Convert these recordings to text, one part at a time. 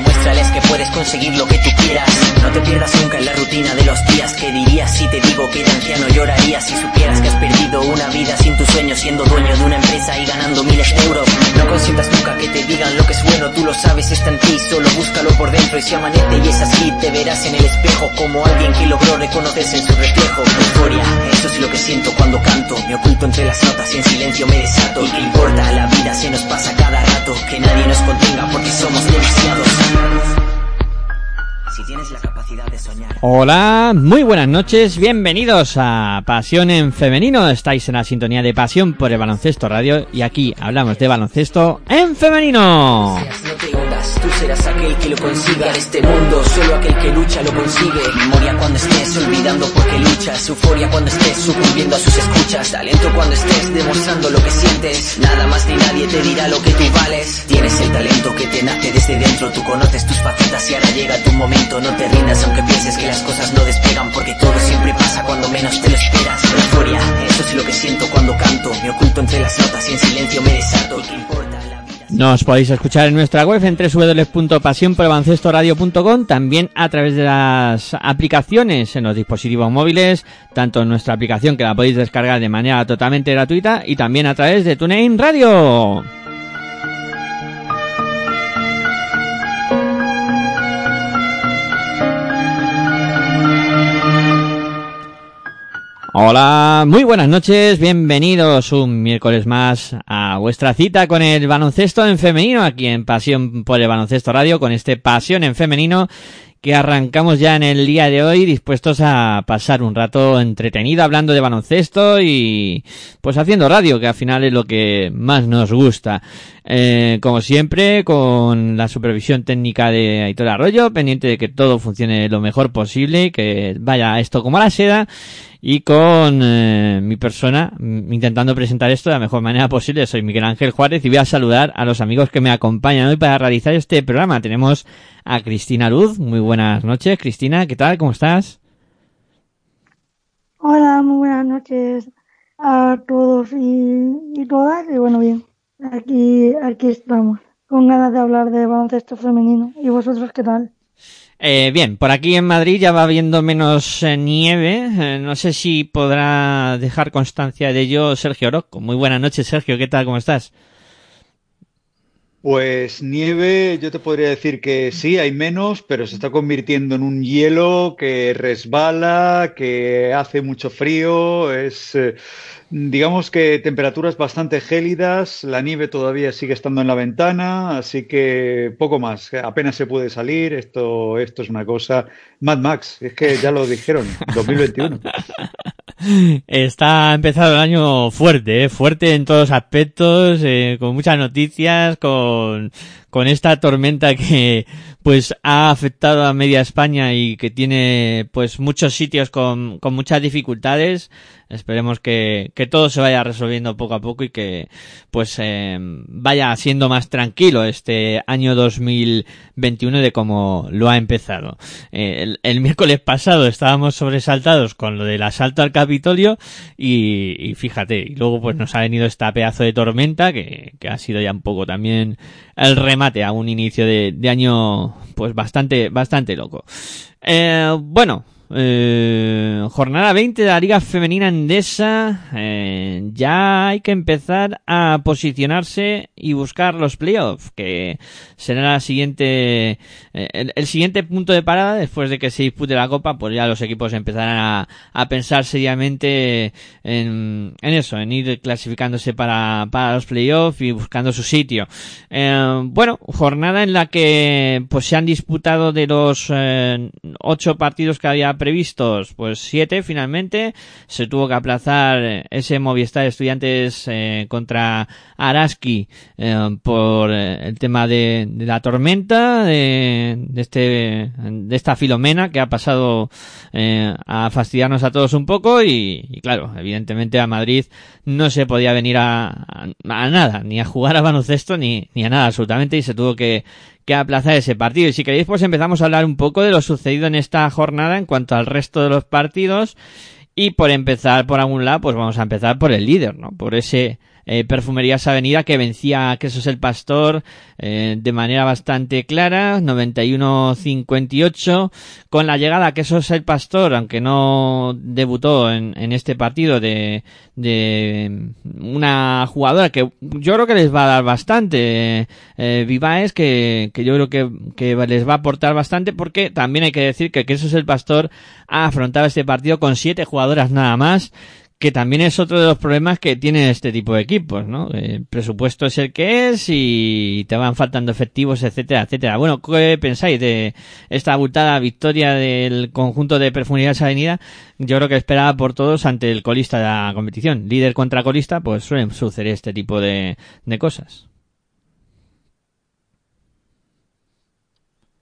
esperas. Puedes conseguir lo que tú quieras. No te pierdas nunca en la rutina de los días. ¿Qué dirías si te digo que de anciano llorarías si supieras que has perdido una vida sin tu sueño, siendo dueño de una empresa y ganando miles de euros? No consientas nunca que te digan lo que es bueno, tú lo sabes, está en ti, solo búscalo por dentro. Y si amanece y es así, te verás en el espejo como alguien que logró reconocerse en su reflejo. Euforia, eso es lo que siento cuando canto. Me oculto entre las notas y en silencio me desato. ¿Y qué importa? La vida se nos pasa cada rato. Que nadie nos contenga porque somos demasiados. Si tienes la capacidad de soñar. Hola, muy buenas noches, bienvenidos a Pasión en Femenino. Estáis en la sintonía de Pasión por el Baloncesto Radio y aquí hablamos de baloncesto en femenino. No tú serás aquel que lo consiga en este mundo, solo aquel que lucha lo consigue. Memoria cuando estés olvidando porque luchas, euforia cuando estés sucumbiendo a sus escuchas, talento cuando estés demostrando lo que sientes. Nada más ni nadie te dirá lo que tú vales. Tienes el talento que te nace desde dentro, tú conoces tus facetas y ahora llega tu momento. No te rindas aunque pienses que las cosas no despegan, porque todo siempre pasa cuando menos te lo esperas. Euforia, eso es lo que siento cuando canto, me oculto entre las notas y en silencio me desato. ¿Y qué importa? La Nos podéis escuchar en nuestra web en www.pasionporbaloncestoradio.com, también a través de las aplicaciones en los dispositivos móviles, tanto en nuestra aplicación que la podéis descargar de manera totalmente gratuita y también a través de TuneIn Radio. Hola, muy buenas noches, bienvenidos un miércoles más a vuestra cita con el baloncesto en femenino aquí en Pasión por el Baloncesto Radio con este Pasión en femenino que arrancamos ya en el día de hoy dispuestos a pasar un rato entretenido hablando de baloncesto y pues haciendo radio que al final es lo que más nos gusta. Eh, como siempre con la supervisión técnica de Aitor Arroyo pendiente de que todo funcione lo mejor posible que vaya esto como a la seda y con eh, mi persona mm, intentando presentar esto de la mejor manera posible. Soy Miguel Ángel Juárez y voy a saludar a los amigos que me acompañan hoy para realizar este programa. Tenemos a Cristina Luz. Muy buenas noches, Cristina. ¿Qué tal? ¿Cómo estás? Hola, muy buenas noches a todos y todas. Y bueno, bien, aquí, aquí estamos, con ganas de hablar de baloncesto femenino. ¿Y vosotros qué tal? Eh, bien, por aquí en Madrid ya va habiendo menos eh, nieve. Eh, no sé si podrá dejar constancia de ello Sergio Orozco. Muy buenas noches, Sergio. ¿Qué tal? ¿Cómo estás? Pues nieve, yo te podría decir que sí, hay menos, pero se está convirtiendo en un hielo que resbala, que hace mucho frío, es, eh, digamos que temperaturas bastante gélidas, la nieve todavía sigue estando en la ventana, así que poco más, apenas se puede salir, esto, esto es una cosa. Mad Max, es que ya lo dijeron, 2021. Está empezado el año fuerte, ¿eh? fuerte en todos aspectos, eh, con muchas noticias, con, con esta tormenta que pues ha afectado a media España y que tiene pues muchos sitios con, con muchas dificultades. Esperemos que, que todo se vaya resolviendo poco a poco y que pues eh, vaya siendo más tranquilo este año 2021 de como lo ha empezado. Eh, el, el, miércoles pasado estábamos sobresaltados con lo del asalto al Capitolio y, y, fíjate, y luego pues nos ha venido esta pedazo de tormenta que, que ha sido ya un poco también el remate a un inicio de, de año pues bastante, bastante loco. Eh, bueno, eh, jornada 20 de la Liga Femenina Endesa. Eh, ya hay que empezar a posicionarse y buscar los playoffs, que será la siguiente, eh, el, siguiente punto de parada después de que se dispute la Copa. Pues ya los equipos empezarán a, pensar seriamente en, en, eso, en ir clasificándose para, para los playoffs y buscando su sitio. Bueno, jornada en la que pues se han disputado de los ocho partidos que había previstos pues siete finalmente. Se tuvo que aplazar ese Movistar Estudiantes eh, contra Araski eh, por eh, el tema de, la tormenta, de, este, de esta filomena que ha pasado a fastidiarnos a todos un poco y, claro, evidentemente a Madrid no se podía venir a, a, a nada, ni a jugar a baloncesto ni, ni a nada absolutamente y se tuvo que que aplazar ese partido. Y si queréis, pues empezamos a hablar un poco de lo sucedido en esta jornada en cuanto al resto de los partidos. Y por empezar por algún lado, pues vamos a empezar por el líder, ¿no? Por ese eh, Perfumerías Avenida que vencía a Quesos el Pastor eh, de manera bastante clara, 91-58, con la llegada a Quesos el Pastor, aunque no debutó en, en este partido de, de una jugadora que yo creo que les va a dar bastante, eh, Vivaes, que, que yo creo que, que les va a aportar bastante porque también hay que decir que Quesos el Pastor ha afrontado este partido con siete jugadoras nada más, que también es otro de los problemas que tiene este tipo de equipos, ¿no? El presupuesto es el que es y te van faltando efectivos, etcétera, etcétera. Bueno, ¿qué pensáis de esta abultada victoria del conjunto de Perfumerías Avenida? Yo creo que esperaba por todos ante el colista de la competición. Líder contra colista, pues suelen suceder este tipo de, cosas.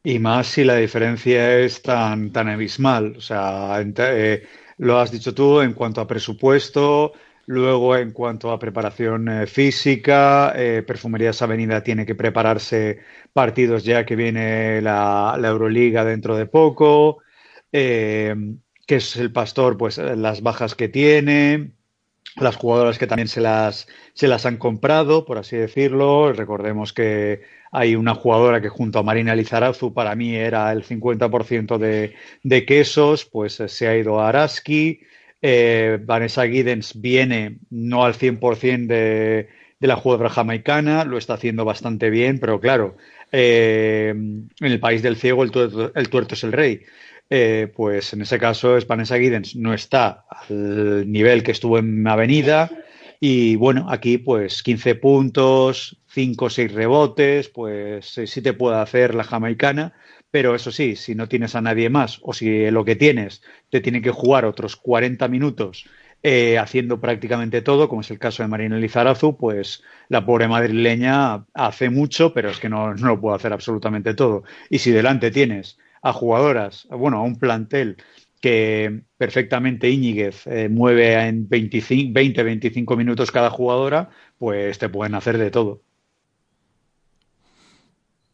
Y más si la diferencia es tan, tan abismal. O sea, eh, lo has dicho tú en cuanto a presupuesto, luego en cuanto a preparación eh, física, eh, Perfumerías Avenida tiene que prepararse partidos ya que viene la, Euroliga dentro de poco, eh, que es el pastor, pues las bajas que tiene, las jugadoras que también se las, se las han comprado, por así decirlo. Recordemos que hay una jugadora que junto a Marina Lizarazu para mí era el 50% de, de quesos, pues eh, se ha ido a Araski. Eh, Vanessa Giddens viene no al 100% de, de la jugadora jamaicana, lo está haciendo bastante bien, pero claro, eh, en el país del ciego el tuerto, el tuerto es el rey. Eh, pues en ese caso es Vanessa Giddens no está al nivel que estuvo en Avenida y bueno, aquí pues 15 puntos, 5 o 6 rebotes, pues eh, sí te puede hacer la jamaicana, pero eso sí, si no tienes a nadie más o si lo que tienes te tiene que jugar otros 40 minutos eh, haciendo prácticamente todo, como es el caso de Marina Lizarazu, pues la pobre madrileña hace mucho, pero es que no, no lo puede hacer absolutamente todo. Y si delante tienes a jugadoras, bueno, a un plantel que perfectamente Íñiguez eh, mueve en 20-25 minutos cada jugadora, pues te pueden hacer de todo.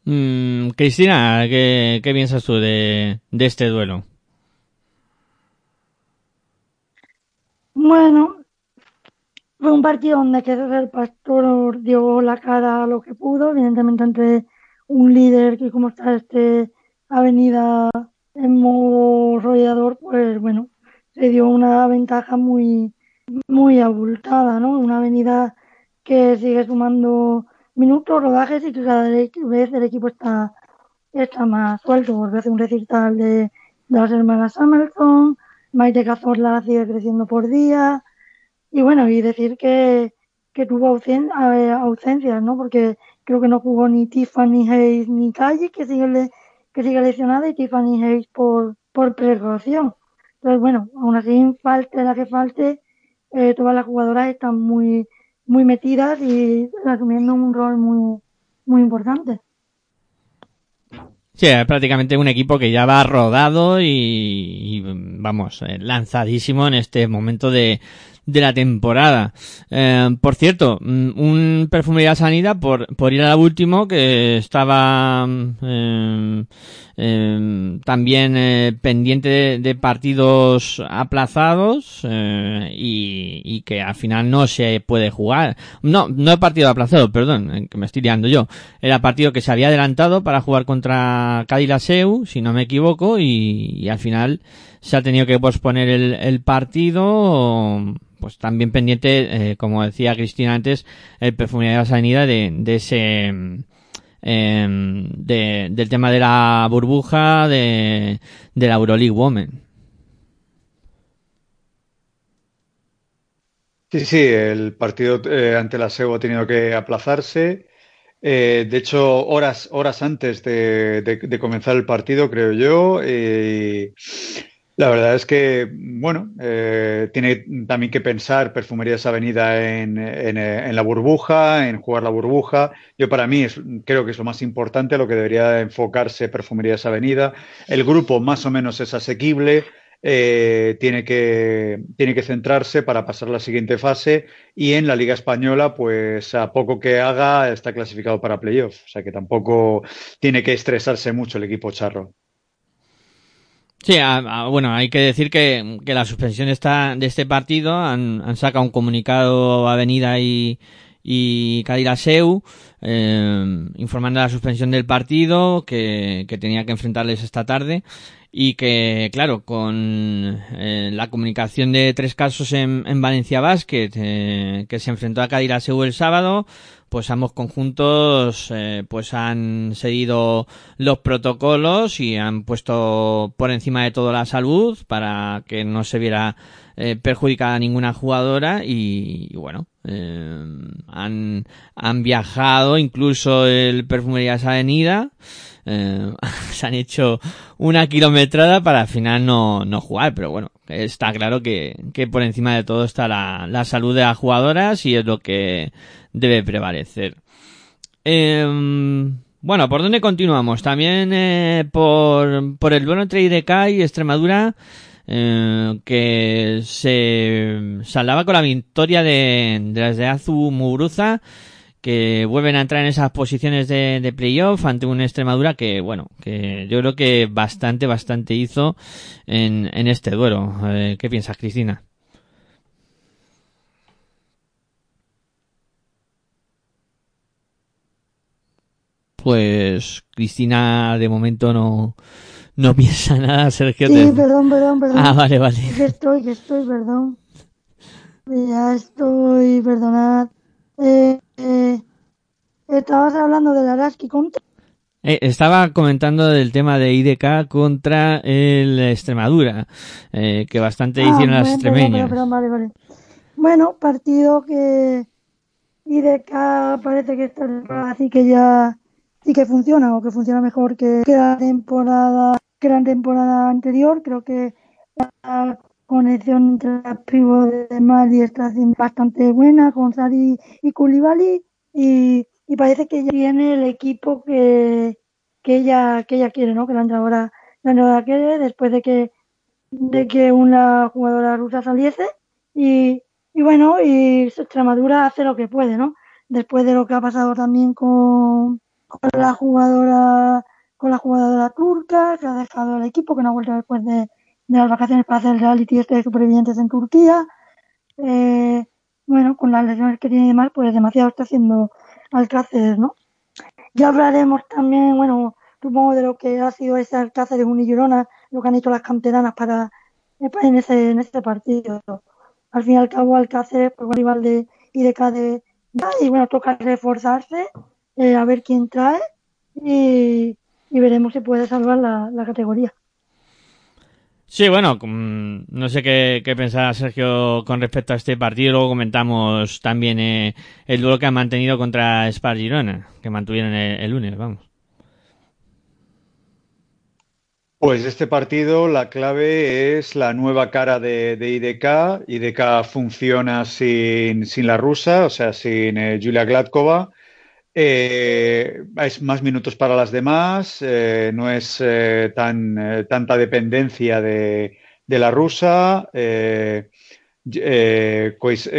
Mm, Cristina, ¿qué, piensas tú de, este duelo? Bueno, fue un partido donde el Pastor dio la cara a lo que pudo, evidentemente entre un líder que como está este avenida en modo rollador, pues bueno, se dio una ventaja muy, muy abultada, ¿no? Una avenida que sigue sumando minutos, rodajes y que cada vez el equipo está, está más suelto. Porque hace un recital de, las hermanas Samuelson, Maite Cazorla sigue creciendo por día. Y bueno, y decir que, que tuvo ausencias, ¿no? Porque creo que no jugó ni Tiffany Hayes ni Calle, que sigue que sigue lesionada y Tiffany Hayes por, por precaución. Entonces, bueno, aún así, falte la que falte, eh, todas las jugadoras están muy, muy metidas y asumiendo un rol muy, muy importante. Sí, es prácticamente un equipo que ya va rodado y vamos, eh, lanzadísimo en este momento de, de la temporada. Eh, por cierto, mm, un Perfumería Sanidad por, por ir al último que estaba eh, eh, también eh, pendiente de, partidos aplazados eh, y, y, que al final no se puede jugar. No, no he partido aplazado, perdón, que me estoy liando yo. Era partido que se había adelantado para jugar contra Cádiz si no me equivoco, y, y, al final se ha tenido que posponer el, partido pues también pendiente, eh, como decía Cristina antes, el perfumería de la sanidad de, de ese em, de, del tema de la burbuja de, de la Euroleague Women. Sí, sí, el partido eh, ante la SEO ha tenido que aplazarse. Eh, de hecho, horas, horas antes de, de, comenzar el partido, creo yo, La verdad es que, bueno, eh, tiene también que pensar Perfumerías Avenida en, en, la burbuja, en jugar la burbuja. Yo para mí es, creo que es lo más importante, lo que debería enfocarse Perfumerías Avenida. El grupo más o menos es asequible, eh, tiene, que, tiene que centrarse para pasar la siguiente fase y en la Liga Española, pues a poco que haga, está clasificado para playoff. O sea que tampoco tiene que estresarse mucho el equipo charro. Sí, a, bueno, hay que decir que, que la suspensión está, de este partido han, han sacado un comunicado Avenida y, y Cadilaseu eh, informando de la suspensión del partido que, que, tenía que enfrentarles esta tarde y que, claro, con eh, la comunicación de tres casos en, en Valencia Basket, eh, que se enfrentó a Cadilaseu el sábado, pues ambos conjuntos eh, pues han seguido los protocolos y han puesto por encima de todo la salud para que no se viera eh, perjudicada ninguna jugadora y, y bueno eh, han, han viajado incluso el Perfumerías Avenida eh, se han hecho una kilometrada para al final no, no jugar, pero bueno, está claro que, que por encima de todo está la, la salud de las jugadoras y es lo que debe prevalecer. Eh, bueno, ¿por dónde continuamos? También eh, por, por el duelo entre IDK y Extremadura, eh, que se saldaba con la victoria de, de las de Azu Muguruza, que vuelven a entrar en esas posiciones de, de playoff ante una Extremadura que, bueno, que yo creo que bastante, bastante hizo en, en este duelo. Eh, ¿Qué piensas, Cristina? Pues Cristina de momento no, no piensa nada, Sergio. Sí, te... perdón, perdón, perdón. Ah, vale, vale. Que estoy, que estoy, perdón. Ya estoy, perdonad. Eh, eh, estabas hablando del Araski contra. Eh, estaba comentando del tema de IDK contra el Extremadura, eh, que bastante Ah, hicieron las extremeñas. Perdón, perdón, vale, vale. Bueno, partido que IDK parece que esta temporada sí que ya sí que funciona o que funciona mejor que, la temporada que la temporada anterior. Creo que la conexión entre las pivos de Mali está bastante buena con Sari y Koulibaly y, y parece que ya tiene el equipo que, que ella que ella quiere, ¿no? Que la entrenadora, la entrenadora quiere después de que de que una jugadora rusa saliese y, y bueno, y Extremadura hace lo que puede, ¿no? Después de lo que ha pasado también con, con la jugadora con la jugadora turca que ha dejado el equipo, que no ha vuelto después de, de las vacaciones para hacer el reality este de supervivientes en Turquía. Eh, bueno, con las lesiones que tiene y demás, pues demasiado está haciendo Alcácer, ¿no? Ya hablaremos también, bueno, supongo de lo que ha sido ese Alcácer de Unillorona, lo que han hecho las canteranas para en ese, en este partido. Al fin y al cabo, Alcácer, pues un rival de IDK de, y bueno, toca reforzarse, eh, a ver quién trae y, y veremos si puede salvar la, la categoría. Sí, bueno, no sé qué, qué pensará Sergio con respecto a este partido. Luego comentamos también eh, el duelo que han mantenido contra Spar Girona, que mantuvieron el, el lunes, vamos. Pues este partido, la clave es la nueva cara de, de IDK. IDK funciona sin, sin, la rusa, o sea, sin eh, Julia Gladkova. Eh, es más minutos para las demás, eh, no es eh, tan, tanta dependencia de, de la rusa.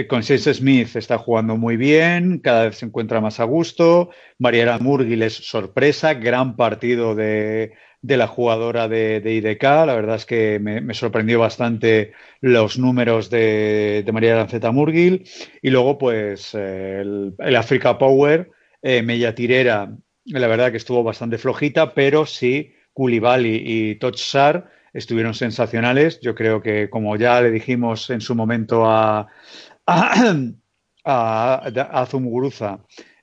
Consense Smith está jugando muy bien, cada vez se encuentra más a gusto. Mariela Murgil es sorpresa, gran partido de, de la jugadora de, de, IDK. La verdad es que me, sorprendió bastante los números de, María Lanceta Murgil. Y luego, pues, el, el Africa Power eh, Mella Tirera, la verdad que estuvo bastante flojita, pero sí, Koulibaly y Totsar estuvieron sensacionales. Yo creo que, como ya le dijimos en su momento a, a, a, a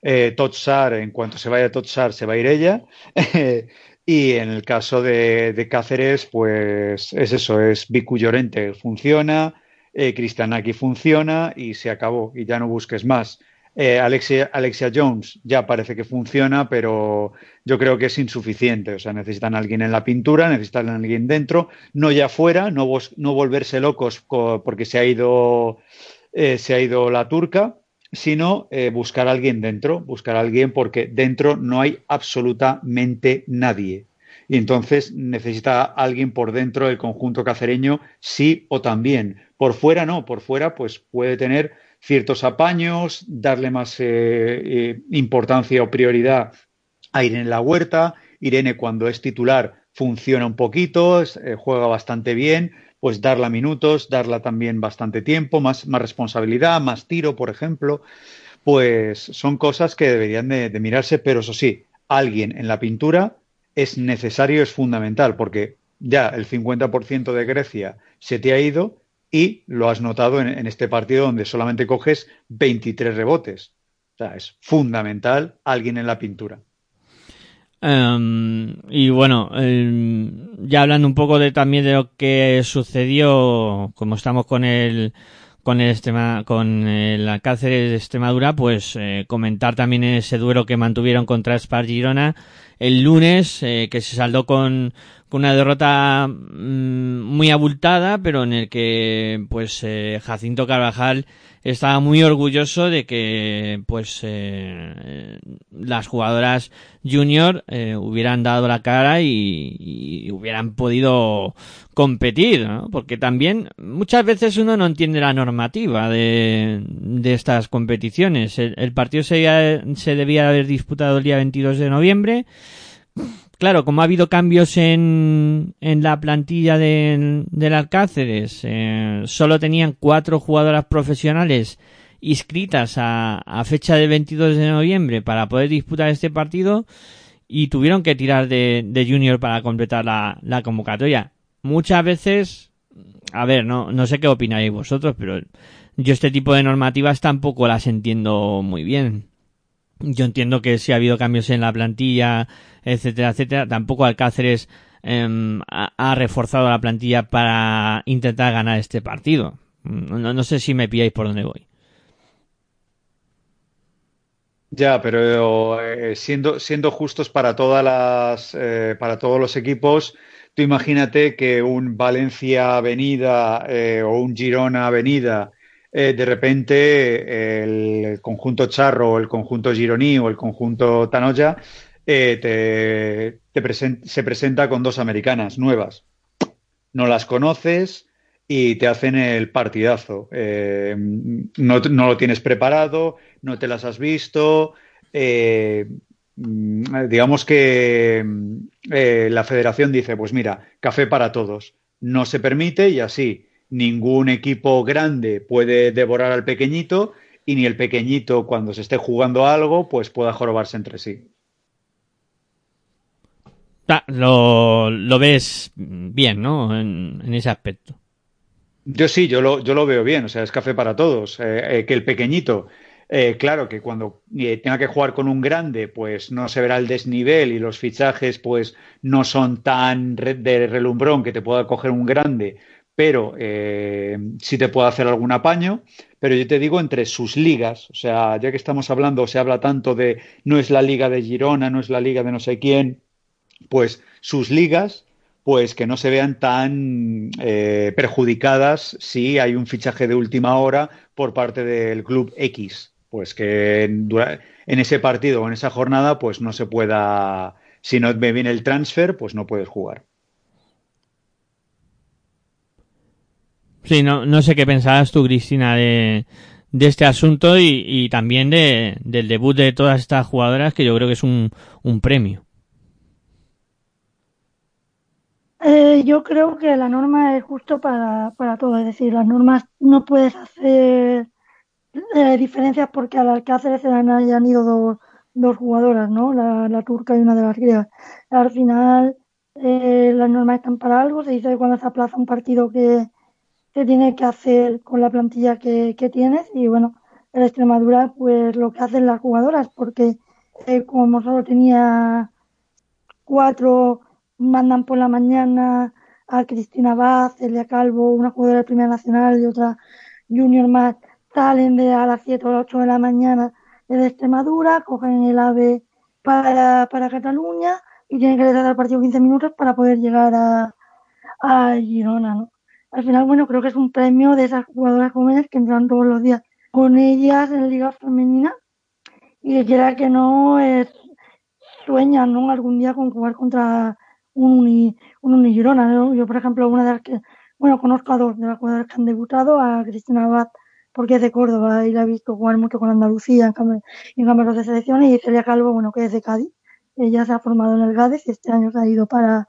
eh, en cuanto se vaya Totsar, se va a ir ella. y en el caso de, de, Cáceres, pues es eso, es Vicu Llorente, funciona, eh, Cristianaki funciona y se acabó, y ya no busques más. Eh, Alexia, Jones ya parece que funciona, pero yo creo que es insuficiente. O sea, necesitan a alguien en la pintura, necesitan a alguien dentro, no ya fuera, no, no volverse locos porque se ha ido, eh, se ha ido la turca, sino eh, buscar a alguien dentro, buscar a alguien porque dentro no hay absolutamente nadie. Y entonces necesita alguien por dentro del conjunto cacereño, sí o también. Por fuera no, por fuera pues puede tener ciertos apaños, darle más eh, eh, importancia o prioridad a Irene La Huerta. Irene cuando es titular funciona un poquito, eh, juega bastante bien, pues darla minutos, darla también bastante tiempo, más, más responsabilidad, más tiro, por ejemplo. Pues son cosas que deberían de, de mirarse, pero eso sí, alguien en la pintura es necesario, es fundamental, porque ya el 50% de Grecia se te ha ido y lo has notado en, este partido donde solamente coges 23 rebotes. O sea, es fundamental alguien en la pintura. Em, y bueno, em, ya hablando un poco de también de lo que sucedió, como estamos con el con el con el Alcáceres de Extremadura, pues eh, comentar también ese duelo que mantuvieron contra Spar Girona el lunes, eh, que se saldó con, una derrota mm, muy abultada, pero en el que pues eh, Jacinto Carvajal estaba muy orgulloso de que pues eh, las jugadoras junior eh, hubieran dado la cara y, hubieran podido competir, ¿no? porque también muchas veces uno no entiende la normativa de, estas competiciones. El, el partido se, se debía haber disputado el día 22 de noviembre claro, como ha habido cambios en, en la plantilla del, del Alcáceres, eh, solo tenían cuatro jugadoras profesionales inscritas a, a, fecha del 22 de noviembre para poder disputar este partido y tuvieron que tirar de, de junior para completar la, la, convocatoria. Muchas veces, a ver, no, no sé qué opináis vosotros, pero yo este tipo de normativas tampoco las entiendo muy bien. Yo entiendo que si ha habido cambios en la plantilla, etcétera, etcétera, tampoco Alcáceres em, ha, reforzado la plantilla para intentar ganar este partido. No, sé si me pilláis por dónde voy. Ya, pero eh, siendo, siendo justos para todas las, eh, para todos los equipos, tú imagínate que un Valencia Avenida eh, o un Girona Avenida eh, de repente el conjunto Charro o el conjunto Gironí o el conjunto Tanoya eh, se presenta con dos americanas nuevas. No las conoces y te hacen el partidazo. Eh, no, lo tienes preparado, no te las has visto. Mm, digamos que la federación dice, pues mira, café para todos. No se permite y así ningún equipo grande puede devorar al pequeñito y ni el pequeñito cuando se esté jugando algo pues pueda jorobarse entre sí. Ah, lo, lo, ves bien, ¿no? En, ese aspecto. Yo sí, yo lo, yo lo veo bien, o sea, es café para todos. Eh, eh, que el pequeñito, eh, claro, que cuando tenga que jugar con un grande, pues no se verá el desnivel y los fichajes, pues no son tan de relumbrón que te pueda coger un grande, pero eh, sí te puede hacer algún apaño. Pero yo te digo entre sus ligas, o sea, ya que estamos hablando, se habla tanto de no es la liga de Girona, no es la liga de no sé quién, pues sus ligas, pues que no se vean tan eh, perjudicadas si hay un fichaje de última hora por parte del club X, pues que en, en ese partido o en esa jornada, pues no se pueda, si no me viene el transfer, pues no puedes jugar. Sí, no, no sé qué pensabas tú, Cristina, de, de este asunto y, también de, del debut de todas estas jugadoras, que yo creo que es un, un premio. Eh, yo creo que la norma es justo para, para todo, es decir, las normas no puedes hacer eh, diferencias porque al Alcácer se hayan ido dos, dos jugadoras, ¿no? La, la, turca y una de las griegas. Al final, eh, las normas están para algo, se dice que cuando se aplaza un partido que, qué tiene que hacer con la plantilla que, tienes y bueno, el Extremadura pues lo que hacen las jugadoras porque eh, como solo tenía cuatro, mandan por la mañana a Cristina Vaz, Elia Calvo, una jugadora de Primera Nacional y otra Junior más, salen de a las 7 o las 8 de la mañana de Extremadura, cogen el AVE para, para Cataluña y tienen que dar el partido 15 minutos para poder llegar a, a Girona, ¿no? Al final, bueno, creo que es un premio de esas jugadoras jóvenes que entran todos los días con ellas en Liga Femenina y que quiera que no sueñan, ¿no? Algún día con jugar contra un, uni, un Unigirona, ¿no? Yo, por ejemplo, una de las que, bueno, conozco a dos de las jugadoras que han debutado, a Cristina Abad, porque es de Córdoba y la he visto jugar mucho con Andalucía en, campeonatos de selección, y Celia Calvo, bueno, que es de Cádiz. Ella se ha formado en el Gades y este año se ha ido para,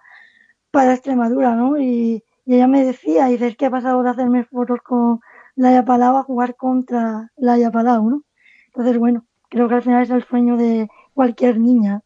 para Extremadura, ¿no? Y, y ella me decía, y dices que ha pasado de hacerme fotos con Laia Palau a jugar contra Laia Palau, ¿no? Entonces, bueno, creo que al final es el sueño de cualquier niña.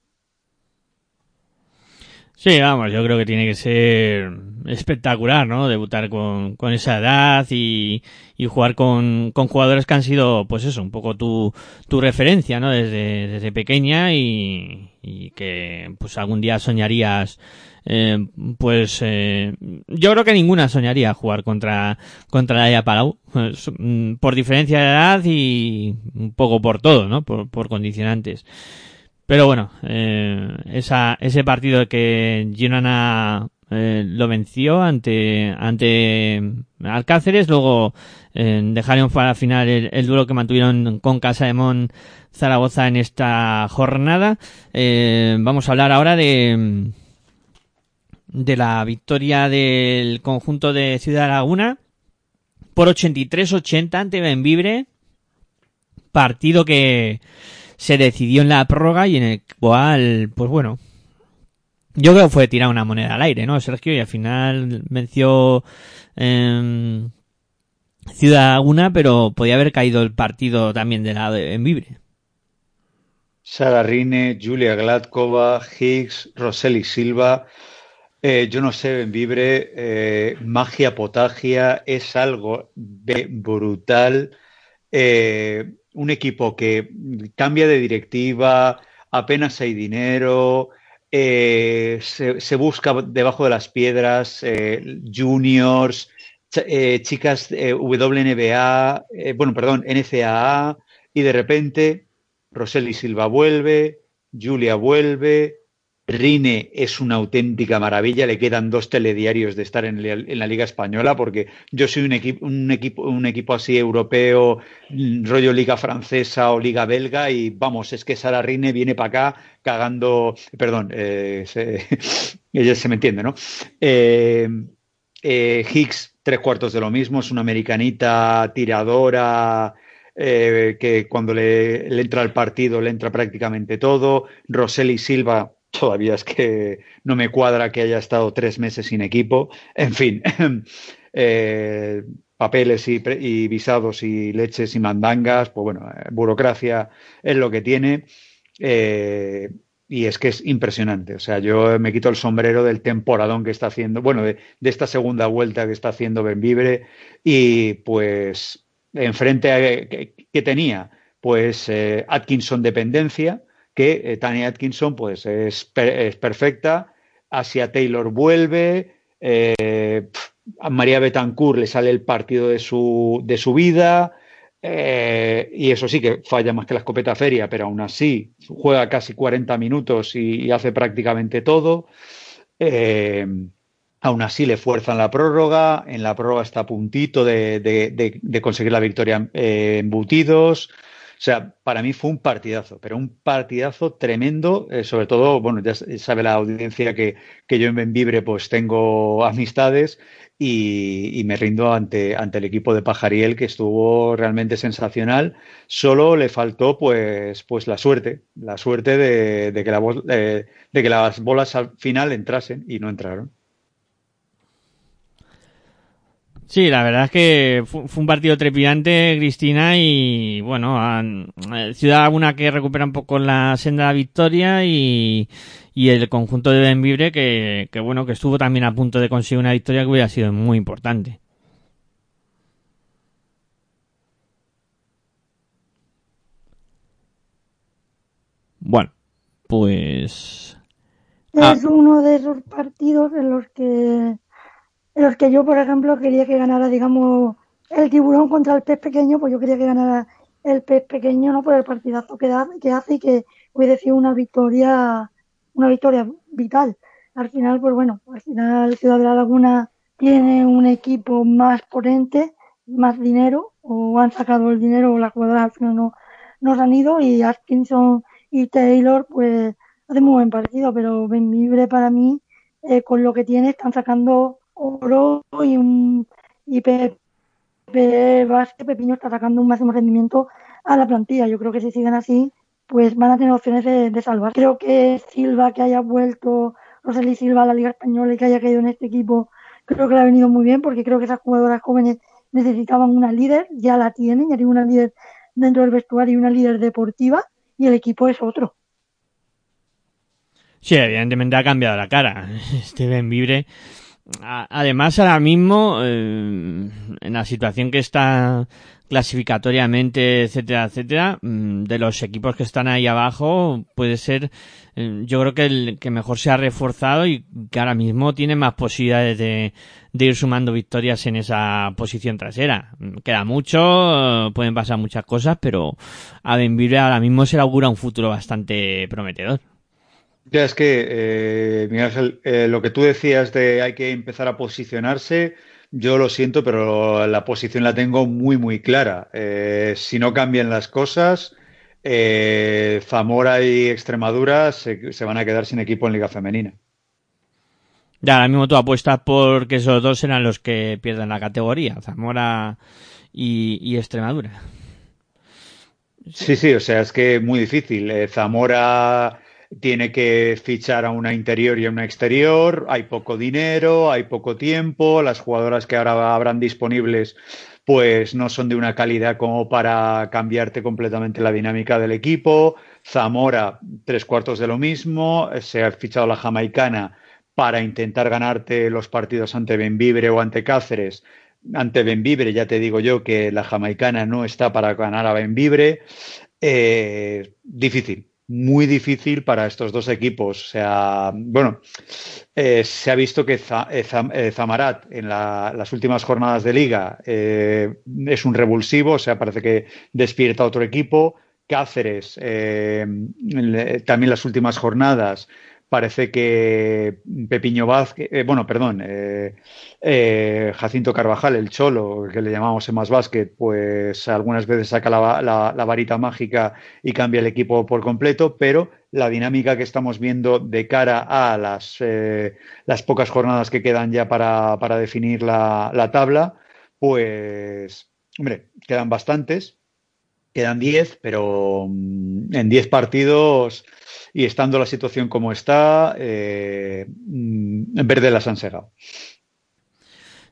Sí, vamos, yo creo que tiene que ser espectacular, ¿no? Debutar con, con esa edad y, y jugar con, con jugadores que han sido, pues eso, un poco tu, tu referencia, ¿no? Desde, desde pequeña y, y que, pues algún día soñarías, eh, pues, eh, yo creo que ninguna soñaría jugar contra, contra la Palau, pues, mm, por diferencia de edad y un poco por todo, ¿no? Por, por condicionantes. Pero bueno, eh, esa, ese partido que Girona eh, lo venció ante, ante Alcáceres, luego eh, dejaron para final el, el, duelo que mantuvieron con Casa de Mon Zaragoza en esta jornada. Eh, vamos a hablar ahora de, de la victoria del conjunto de Ciudad Laguna por 83-80 ante Benvibre. Partido que se decidió en la prórroga y en el cual, pues bueno, yo creo que fue tirar una moneda al aire, ¿no, Sergio? Y al final venció eh, Ciudad Laguna, pero podía haber caído el partido también de la de Envibre. Sara Rine, Julia Gladkova, Higgs, Roseli Silva. Eh, yo no sé, Benvibre, eh, magia potagia, es algo brutal. Eh, un equipo que cambia de directiva, apenas hay dinero, se, busca debajo de las piedras, juniors, ch chicas WNBA, bueno, perdón, NCAA, y de repente Roseli Silva vuelve, Julia vuelve, Rine es una auténtica maravilla, le quedan dos telediarios de estar en, la Liga Española, porque yo soy un, equipo, un, equipo, un equipo así europeo, rollo Liga Francesa o Liga Belga, y vamos, es que Sara Rine viene para acá cagando, perdón, eh, se, se me entiende, ¿no? Eh, eh, Higgs, tres cuartos de lo mismo, es una americanita tiradora, eh, que cuando le, le, entra al partido le entra prácticamente todo. Roseli Silva, todavía es que no me cuadra que haya estado tres meses sin equipo. En fin, eh, papeles y, visados y leches y mandangas, pues bueno, eh, burocracia es lo que tiene. Eh, y es que es impresionante. O sea, yo me quito el sombrero del temporadón que está haciendo, bueno, de, esta segunda vuelta que está haciendo Benvibre y pues enfrente a que, tenía, pues Atkinson dependencia, que eh, Tania Atkinson pues es, per es, perfecta, Asia Taylor vuelve, eh, a María Betancourt le sale el partido de su, de su vida, eh, y eso sí que falla más que la escopeta feria, pero aún así juega casi 40 minutos y, hace prácticamente todo. Eh, aún así le fuerzan la prórroga, en la prórroga está a puntito de, de, de, conseguir la victoria eh, embutidos. O sea, para mí fue un partidazo, pero un partidazo tremendo, eh, sobre todo, bueno, ya sabe la audiencia que, que yo en Benvibre pues tengo amistades y, y, me rindo ante, ante el equipo de Pajariel que estuvo realmente sensacional. Solo le faltó pues, pues la suerte, la suerte de, de, que la, de, de que las bolas al final entrasen y no entraron. Sí, la verdad es que fue, un partido trepidante, Cristina, y bueno, a, a Ciudad Laguna que recupera un poco la senda de la victoria y, y el conjunto de Benvibre que, que, bueno, que estuvo también a punto de conseguir una victoria que hubiera sido muy importante. Bueno, pues... Es ah. uno de esos partidos en los que los que yo, por ejemplo, quería que ganara, digamos, el tiburón contra el pez pequeño, pues yo quería que ganara el pez pequeño no por el partidazo que, da, que hace y que hubiese sido una victoria, una victoria vital. Al final, pues bueno, al final Ciudad de la Laguna tiene un equipo más potente, más dinero, o han sacado el dinero o las jugadoras al final no, no se han ido y Atkinson y Taylor pues hacen muy buen partido, pero Benvibre para mí eh, con lo que tiene están sacando oro y un y Pepe Vázquez, Pepiño está sacando un máximo rendimiento a la plantilla. Yo creo que si siguen así, pues van a tener opciones de, salvar. Creo que Silva, que haya vuelto, Roseli Silva a la Liga Española y que haya caído en este equipo, creo que le ha venido muy bien porque creo que esas jugadoras jóvenes necesitaban una líder, ya la tienen, ya tienen una líder dentro del vestuario y una líder deportiva y el equipo es otro. Sí, evidentemente ha cambiado la cara. Steven Vibre. Además, ahora mismo, eh, en la situación que está clasificatoriamente, etcétera, etcétera, mm, de los equipos que están ahí abajo, puede ser, eh, yo creo que el que mejor se ha reforzado y que ahora mismo tiene más posibilidades de, ir sumando victorias en esa posición trasera. Queda mucho, pueden pasar muchas cosas, pero a Benvibre ahora mismo se le augura un futuro bastante prometedor. Ya es que, eh, Miguel Ángel, eh, lo que tú decías de hay que empezar a posicionarse, yo lo siento, pero la posición la tengo muy, muy clara. Eh, si no cambian las cosas, Zamora y Extremadura se, se, van a quedar sin equipo en Liga Femenina. Ya, ahora mismo tú apuestas por que esos dos serán los que pierdan la categoría, Zamora y, y Extremadura. Sí, sí, o sea, es que muy difícil. Zamora tiene que fichar a una interior y a una exterior, hay poco dinero, hay poco tiempo, las jugadoras que ahora habrán disponibles pues no son de una calidad como para cambiarte completamente la dinámica del equipo. Zamora, tres cuartos de lo mismo, se ha fichado la jamaicana para intentar ganarte los partidos ante Benvibre o ante Cáceres. Ante Benvibre, ya te digo yo que la jamaicana no está para ganar a Benvibre. Eh, difícil, muy difícil para estos dos equipos. O sea, bueno, eh, se ha visto que eh, eh, Zamarat en las últimas jornadas de liga es un revulsivo, o sea, parece que despierta otro equipo. Cáceres, también las últimas jornadas, parece que Pepiño Vázquez, eh, bueno, perdón, eh, eh, Jacinto Carvajal, el Cholo, que le llamamos en más básquet, pues algunas veces saca la, la, varita mágica y cambia el equipo por completo, pero la dinámica que estamos viendo de cara a las, las pocas jornadas que quedan ya para, para definir la, la tabla, pues, hombre, quedan bastantes, quedan 10, pero mm, en 10 partidos y estando la situación como está, eh, mm, en verde las han segado.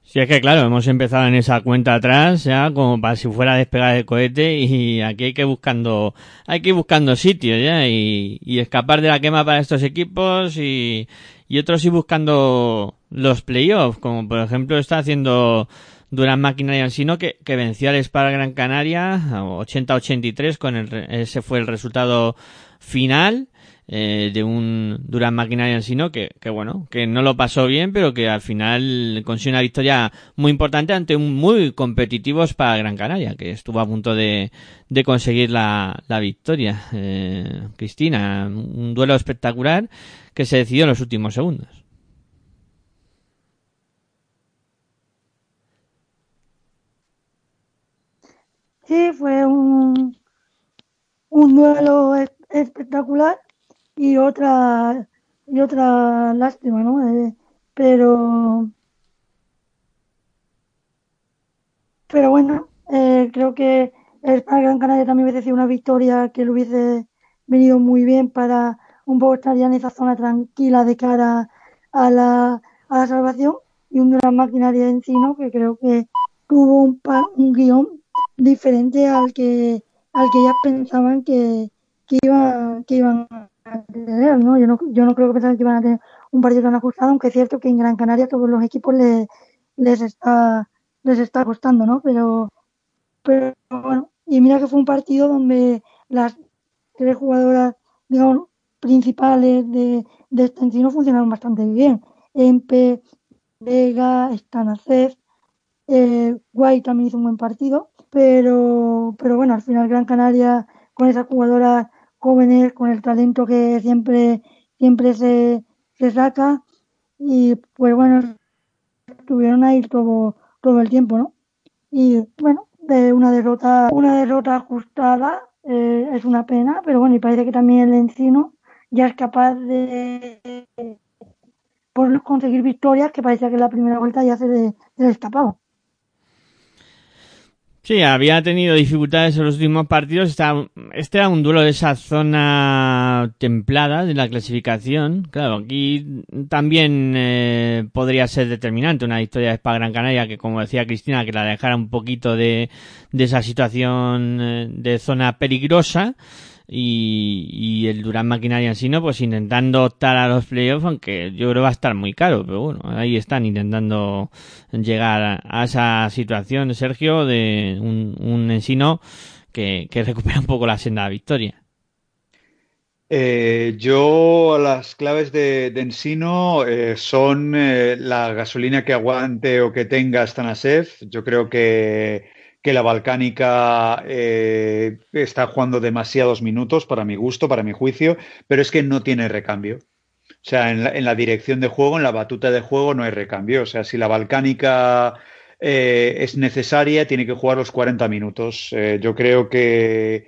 Sí, es que claro, hemos empezado en esa cuenta atrás, ya como para si fuera a despegar el cohete y aquí hay que buscando, hay que ir buscando sitios ya y, escapar de la quema para estos equipos y, y otros ir buscando los playoffs, como por ejemplo está haciendo Durán Máquina y Ansino que, que venció al Spar Gran Canaria 80-83 con el, ese fue el resultado final eh, de un Durán Maquinaria sino que, que bueno, que no lo pasó bien, pero que al final consiguió una victoria muy importante ante un muy competitivos para Gran Canaria, que estuvo a punto de, de conseguir la, la victoria. Eh, Cristina, un duelo espectacular que se decidió en los últimos segundos. Sí, fue un, un duelo espectacular y otra y otra lástima, ¿no? Eh, pero pero bueno, eh, creo que el Gran Canaria también hubiese sido una victoria que le hubiese venido muy bien para un poco estar ya en esa zona tranquila de cara a la, a la salvación y un gran maquinaria en sí, ¿no? Que creo que tuvo un, un guion diferente al que al que ya pensaban que, que, iba, que iban Yo no, yo no creo que pensaran que iban a tener un partido tan ajustado, aunque es cierto que en Gran Canaria todos los equipos les, les está les está costando, ¿no? Pero, pero bueno, y mira que fue un partido donde las tres jugadoras, digamos, principales de, de este funcionaron bastante bien. Empe, Vega, Stanacev, Eh, Guay también hizo un buen partido, pero, pero bueno, al final Gran Canaria con esas jugadoras jóvenes, con el talento que siempre, siempre se, se saca y pues bueno, estuvieron ahí todo, todo el tiempo, ¿no? Y bueno, de una derrota, una derrota ajustada eh, es una pena, pero bueno, y parece que también el Encino ya es capaz de por conseguir victorias que parecía que la primera vuelta ya se, le, se destapaba. Sí, había tenido dificultades en los últimos partidos. Este era un duelo de esa zona templada de la clasificación. Claro, aquí también eh, podría ser determinante una victoria de Spa Gran Canaria que, como decía Cristina, que la dejara un poquito de, esa situación eh, de zona peligrosa y, el Durán Maquinaria en. Pues intentando optar a los playoffs, aunque yo creo va a estar muy caro, pero bueno, ahí están intentando llegar a, esa situación, Sergio, de un, un ensino que, recupera un poco la senda de victoria. Eh, yo las claves de, de Ensino eh, son eh, la gasolina que aguante o que tenga Stanasev. Yo creo que que la Balcánica eh, está jugando demasiados minutos para mi gusto, para mi juicio, pero es que no tiene recambio. O sea, en la, dirección de juego, en la batuta de juego no hay recambio. O sea, si la Balcánica eh, es necesaria, tiene que jugar los 40 minutos. Eh, yo creo que,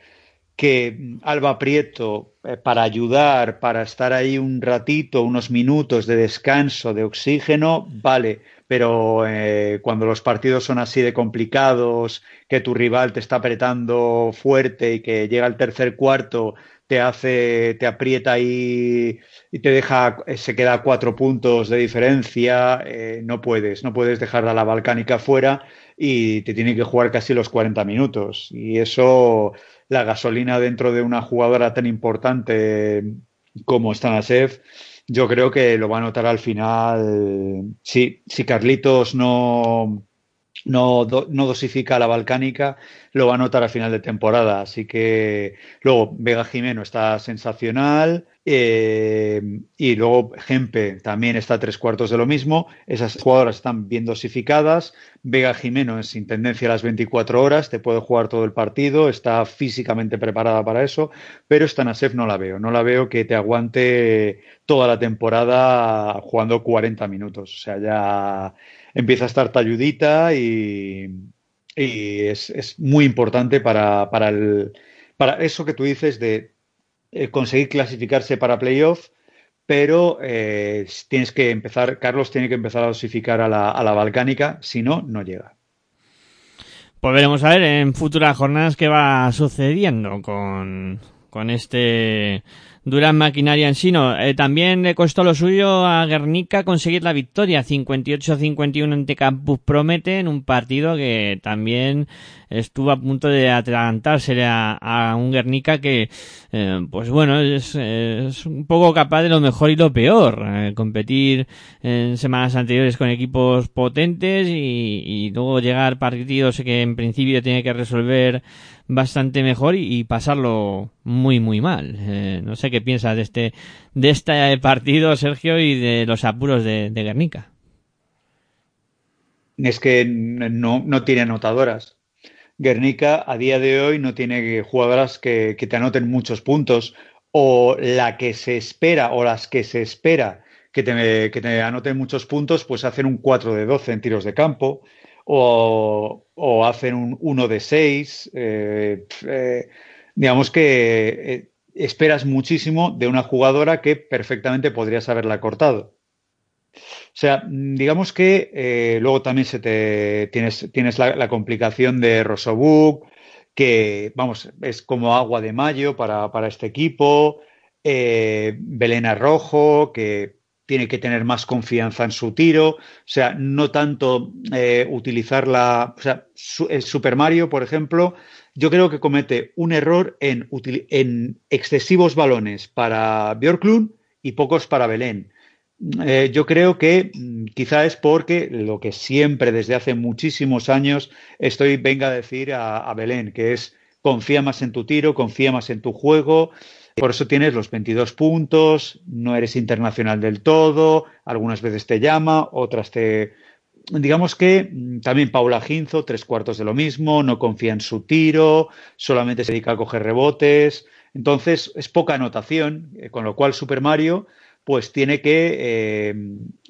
que Alba Prieto, para ayudar, para estar ahí un ratito, unos minutos de descanso, de oxígeno, vale pero eh, cuando los partidos son así de complicados, que tu rival te está apretando fuerte y que llega el tercer cuarto, te hace, te aprieta ahí y te deja, eh, se queda cuatro puntos de diferencia, eh, no puedes, no puedes dejar a la balcánica fuera y te tiene que jugar casi los 40 minutos. Y eso, la gasolina dentro de una jugadora tan importante como Stanasev, yo creo que lo va a notar al final. Sí, si Carlitos no, no, no dosifica la balcánica, lo va a notar al final de temporada. Así que luego Vega Jimeno está sensacional. Eh, y luego Gempe también está a tres cuartos de lo mismo. Esas jugadoras están bien dosificadas. Vega Jimeno es sin tendencia a las 24 horas, te puede jugar todo el partido, está físicamente preparada para eso, pero Stanasef no la veo. No la veo que te aguante toda la temporada jugando 40 minutos. O sea, ya empieza a estar talludita y, y es, es, muy importante para, para, el, para eso que tú dices de eh, conseguir clasificarse para playoff, pero eh, tienes que empezar, Carlos tiene que empezar a dosificar a la, a la balcánica, si no, no llega. Pues veremos a ver en futuras jornadas qué va sucediendo con, con este Durán Maquinaria en Sino. Eh, también le costó lo suyo a Guernica conseguir la victoria 58-51 ante Campus Promete en un partido que también estuvo a punto de atragantarse a, a un Guernica que, eh, pues bueno, es, es, un poco capaz de lo mejor y lo peor. Eh, competir en semanas anteriores con equipos potentes y, y luego llegar partidos que en principio tiene que resolver bastante mejor y, pasarlo muy muy mal. Eh, no sé qué piensas de este de este partido, Sergio, y de los apuros de, de Guernica. Es que no, no tiene anotadoras. Guernica a día de hoy no tiene jugadoras que, que, te anoten muchos puntos o la que se espera o las que se espera que te, que te anoten muchos puntos pues hacen un 4 de 12 en tiros de campo o, o hacen un 1 de 6. Eh, eh, digamos que eh, esperas muchísimo de una jugadora que perfectamente podrías haberla cortado. O sea, digamos que luego también se te, tienes, tienes la, la complicación de Rosobuk, que vamos, es como agua de mayo para, para este equipo. Eh, Belena Rojo, que tiene que tener más confianza en su tiro, o sea, no tanto eh, utilizar la... O sea, el Super Mario, por ejemplo, yo creo que comete un error en, en excesivos balones para Björklund y pocos para Belén. Eh, yo creo que mm, quizá es porque lo que siempre desde hace muchísimos años estoy, venga a decir a, a Belén, que es confía más en tu tiro, confía más en tu juego, por eso tienes los 22 puntos, no eres internacional del todo, algunas veces te llama, otras te, digamos que mm, también Paula Ginzo, tres cuartos de lo mismo, no confía en su tiro, solamente se dedica a coger rebotes. Entonces es poca anotación, eh, con lo cual Super Mario pues tiene que eh,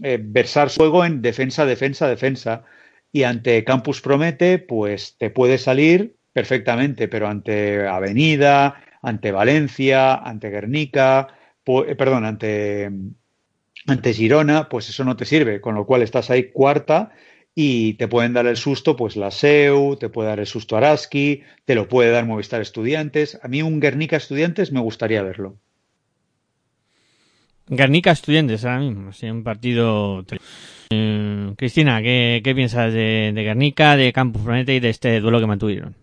eh, versar su juego en defensa, defensa, defensa. Y ante Campus Promete, pues te puede salir perfectamente, pero ante Avenida, ante Valencia, ante Guernica, perdón, ante ante Girona, pues eso no te sirve, con lo cual estás ahí cuarta y te pueden dar el susto, pues la SEU, te puede dar el susto Araski, te lo puede dar Movistar Estudiantes. A mí un Guernica Estudiantes me gustaría verlo. Guernica Estudiantes ahora mismo, sí, un partido... Eh, Cristina, ¿qué, piensas de, Guernica, de Campus Planeta y de este duelo que mantuvieron?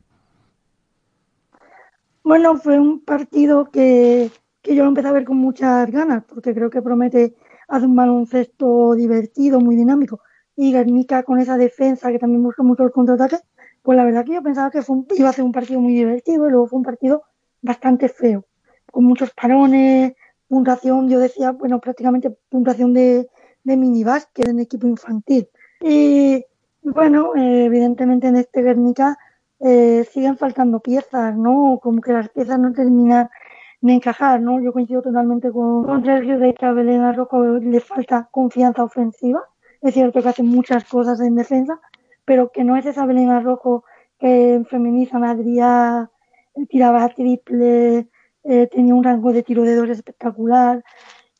Bueno, fue un partido que, que yo lo empecé a ver con muchas ganas, porque creo que promete hace un baloncesto divertido, muy dinámico. Y Guernica con esa defensa que también busca mucho el contraataque, pues la verdad que yo pensaba que fue iba a ser un partido muy divertido y luego fue un partido bastante feo, con muchos parones, puntuación, yo decía, bueno, prácticamente puntuación de, de minibásquet en equipo infantil. Y bueno, eh, evidentemente en este Guernica eh, siguen faltando piezas, ¿no? Como que las piezas no terminan de encajar, ¿no? Yo coincido totalmente con, con Sergio de que a Belén Rojo le falta confianza ofensiva. Es cierto que hace muchas cosas en defensa, pero que no es esa Belén Rojo que feminiza Adrián, tiraba triple, eh, tenía un rango de tiro de dos espectacular.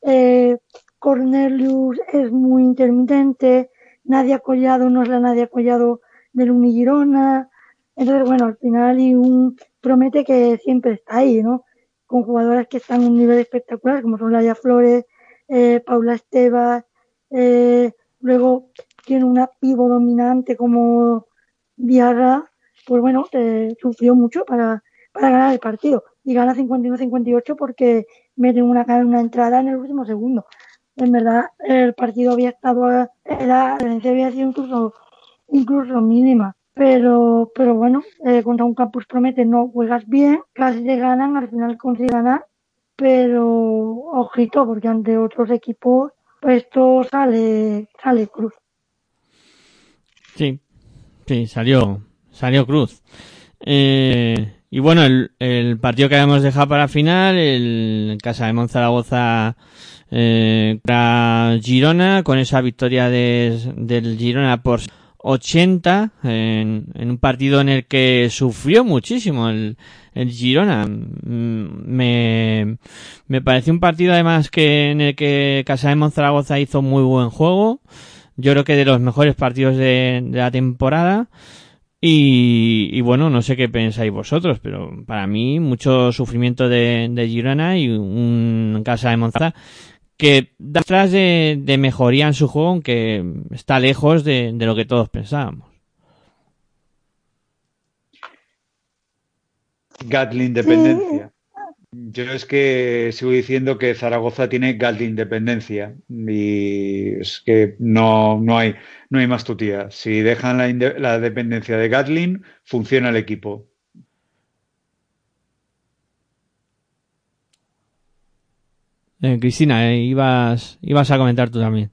Eh, Cornelius es muy intermitente, Nadia Collado no es la Nadia Collado del Unigirona. Entonces, bueno, al final y un promete que siempre está ahí, ¿no? con jugadoras que están en un nivel espectacular, como son Laia Flores, eh, Paula Estebas, eh, luego tiene una pivo dominante como Diarra, pues bueno, eh, sufrió mucho para, para ganar el partido. Y gana 51-58 porque mete una, una entrada en el último segundo. En verdad, el partido había estado, la diferencia había sido incluso, incluso mínima pero, pero bueno, eh, contra un campus promete no juegas bien, casi te ganan, al final consigues ganar, pero ojito, porque ante otros equipos pues esto sale, sale cruz. Sí, sí, salió, salió cruz. Eh, y bueno, el, el, partido que habíamos dejado para final, el Casa de Monzaragoza eh, contra Girona, con esa victoria de, del Girona por 80 en, un partido en el que sufrió muchísimo el, Girona. Mm, me, me pareció un partido además que en el que Casa de Monzaragoza hizo muy buen juego. Yo creo que de los mejores partidos de, la temporada. Y, bueno, no sé qué pensáis vosotros, pero para mí mucho sufrimiento de, de Girona y un Casa de Monzaragoza que da atrás de, de, mejoría en su juego, aunque está lejos de, de lo que todos pensábamos. Gatling dependencia. Yo es que sigo diciendo que Zaragoza tiene Gatling dependencia y es que no, no, hay, no hay más tutía. Si dejan la, la dependencia de Gatling, funciona el equipo. Eh, Cristina, eh, ibas, ibas a comentar tú también.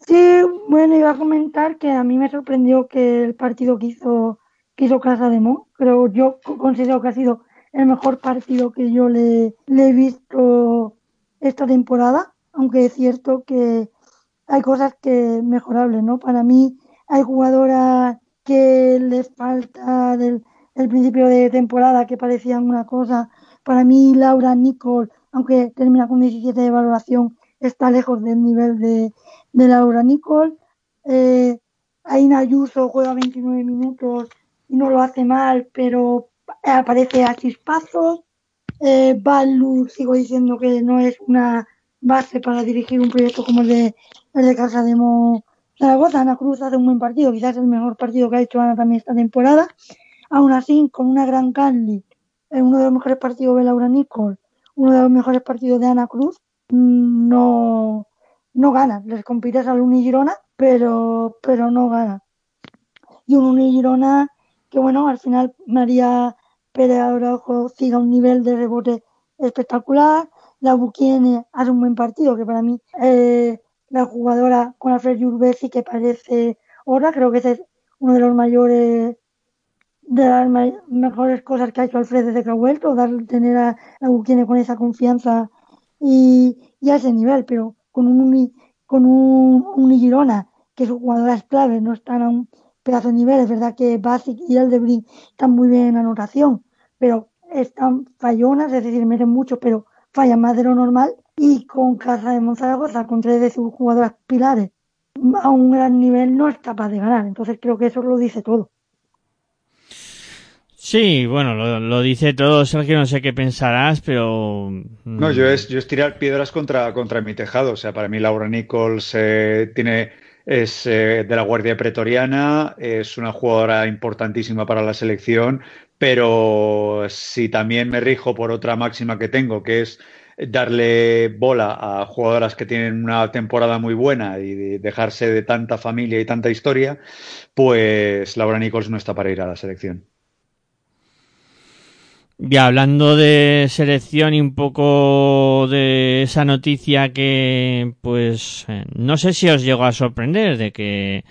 Sí, bueno, iba a comentar que a mí me sorprendió que el partido que hizo, que hizo Casa de Mo, pero yo considero que ha sido el mejor partido que yo le, le he visto esta temporada, aunque es cierto que hay cosas que mejorables, ¿no? Para mí hay jugadoras que les falta del, el principio de temporada que parecían una cosa. Para mí, Laura Nicole, aunque termina con 17 de valoración, está lejos del nivel de, de Laura Nicole. Eh, Aina Ayuso juega 29 minutos y no lo hace mal, pero aparece a chispazos. Eh, Balu, sigo diciendo que no es una base para dirigir un proyecto como el de, el de Casa de Mo Zaragoza. Ana Cruz hace un buen partido, quizás el mejor partido que ha hecho Ana también esta temporada. Aún así, con una gran Candy, en uno de los mejores partidos de Laura Nicole, uno de los mejores partidos de Ana Cruz, mm, no, no gana. Les compites al Unigirona, pero, pero no gana. Y un Unigirona que, bueno, al final María Pérez Araujo siga un nivel de rebote espectacular. La Buquiene hace un buen partido, que para mí eh, la jugadora con Alfred Jurbesi que parece ahora, creo que es uno de los mayores de las mejores cosas que ha hecho Alfred desde que ha vuelto, dar, tener a, a con esa confianza y, a ese nivel, pero con un con un, un que sus jugadoras claves no están a un pedazo de nivel, es verdad que Basic y Aldebrin están muy bien en anotación, pero están fallonas, es decir, meten mucho, pero fallan más de lo normal, y con Casa de Monzaragoza, con tres de sus jugadoras pilares, a un gran nivel no es capaz de ganar, entonces creo que eso lo dice todo. Sí, bueno, lo, dice todo, Sergio, no sé qué pensarás, pero... No, yo es, yo es tirar piedras contra, contra mi tejado. O sea, para mí Laura Nichols eh, tiene, es eh, de la Guardia Pretoriana, es una jugadora importantísima para la selección, pero si también me rijo por otra máxima que tengo, que es darle bola a jugadoras que tienen una temporada muy buena y dejarse de tanta familia y tanta historia, pues Laura Nichols no está para ir a la selección. Y hablando de selección y un poco de esa noticia que, pues, eh, no sé si os llegó a sorprender de que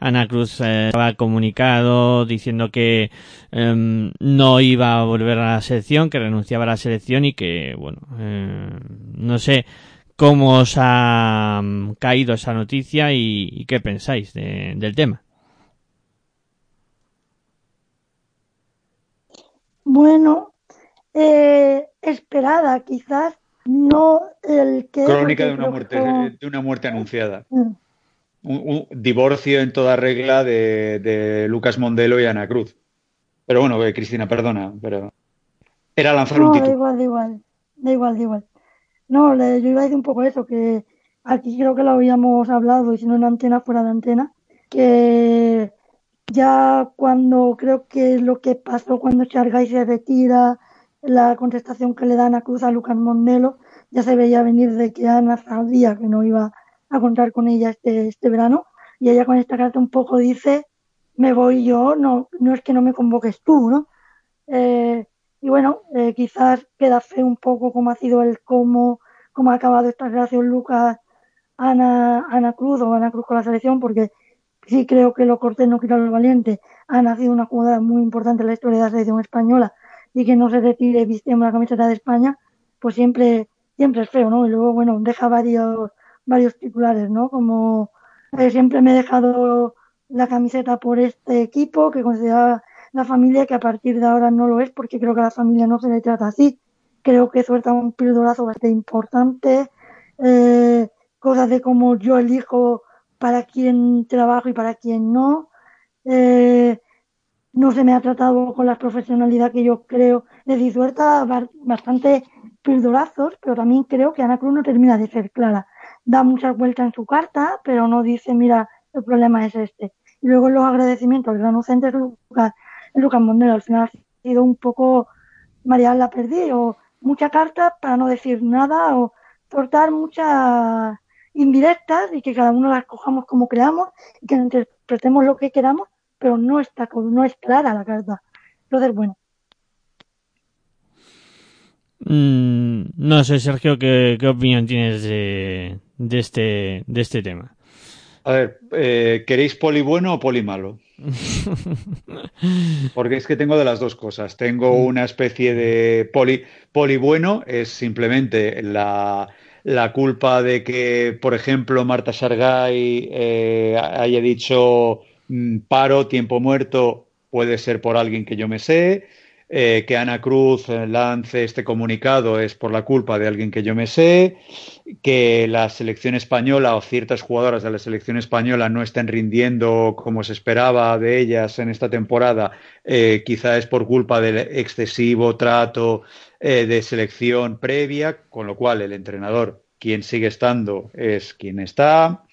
Ana Cruz eh, estaba comunicado diciendo que em, no iba a volver a la selección, que renunciaba a la selección y que, bueno, eh, no sé cómo os ha mm, caído esa noticia y, qué pensáis del tema. Bueno, eh, esperada, quizás no el que... Crónica de una, muerte, de una muerte anunciada. Mm. Un, divorcio en toda regla de, Lucas Mondelo y Ana Cruz. Pero bueno, eh, Cristina, perdona, pero era lanzar un título. Da igual, da igual, da igual, da igual. No, yo iba a decir un poco eso, que aquí creo que lo habíamos hablado, y si no en antena, fuera de antena, que ya cuando creo que lo que pasó cuando Chargay se retira, la contestación que le dan a Cruz a Lucas Mondelo, ya se veía venir de que Ana sabía que no iba a contar con ella este, este verano, y ella con esta carta un poco dice, me voy yo, no, no es que no me convoques tú, ¿no? Eh, y bueno, eh, quizás queda fe un poco cómo ha sido el cómo, cómo ha acabado esta relación Lucas Ana, Ana Cruz o Ana Cruz con la selección, porque sí creo que lo cortés no quita lo valiente. Ana ha sido una jugadora muy importante en la historia de la selección española y que no se retire vistiendo la camiseta de España, pues siempre, siempre es feo, ¿no? Y luego, bueno, deja varios, varios titulares, ¿no? Como eh, siempre me he dejado la camiseta por este equipo que consideraba la familia, que a partir de ahora no lo es, porque creo que a la familia no se le trata así. Creo que suelta un pildorazo bastante importante, eh, cosas de cómo yo elijo para quién trabajo y para quién no. Eh, no se me ha tratado con la profesionalidad que yo creo. Es decir, suelta bastante pildorazos, pero también creo que Ana Cruz no termina de ser clara. Da muchas vueltas en su carta, pero no dice, mira, el problema es este. Y luego los agradecimientos al gran docente Lucas, Lucas Mondelo, al final ha sido un poco, María la perdí, o mucha carta para no decir nada, o cortar muchas indirectas y que cada uno las cojamos como creamos y que interpretemos lo que queramos pero no está no es clara la carta. Entonces, bueno. Mm, no sé, Sergio, ¿qué, opinión tienes de, de, este, de este tema? A ver, eh, ¿queréis poli bueno o poli malo? Porque es que tengo de las dos cosas. Tengo mm. una especie de poli, poli bueno, es simplemente la, la culpa de que, por ejemplo, Marta Sargay eh, haya dicho paro, tiempo muerto, puede ser por alguien que yo me sé. Eh, que Ana Cruz eh, lance este comunicado es por la culpa de alguien que yo me sé, que la selección española o ciertas jugadoras de la selección española no estén rindiendo como se esperaba de ellas en esta temporada, eh, quizá es por culpa del excesivo trato de selección previa, con lo cual el entrenador, quien sigue estando, es quien está.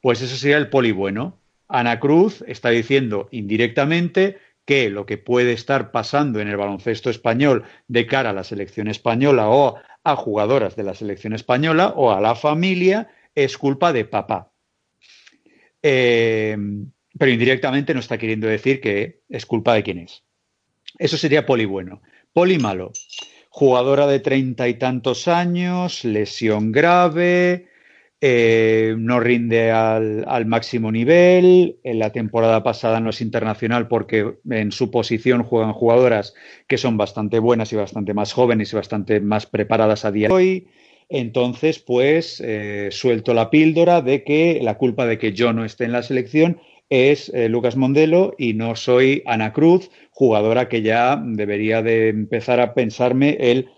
Pues eso sería el poli bueno. Ana Cruz está diciendo indirectamente que lo que puede estar pasando en el baloncesto español de cara a la selección española o a jugadoras de la selección española o a la familia es culpa de papá. Eh, pero indirectamente no está queriendo decir que es culpa de quién es. Eso sería poli bueno. Poli malo. Jugadora de treinta y tantos años, lesión grave, eh, no rinde al, máximo nivel. En la temporada pasada no es internacional porque en su posición juegan jugadoras que son bastante buenas y bastante más jóvenes y bastante más preparadas a día de hoy. Entonces, pues eh, suelto la píldora de que la culpa de que yo no esté en la selección es eh, Lucas Mondelo y no soy Ana Cruz, jugadora que ya debería de empezar a pensarme el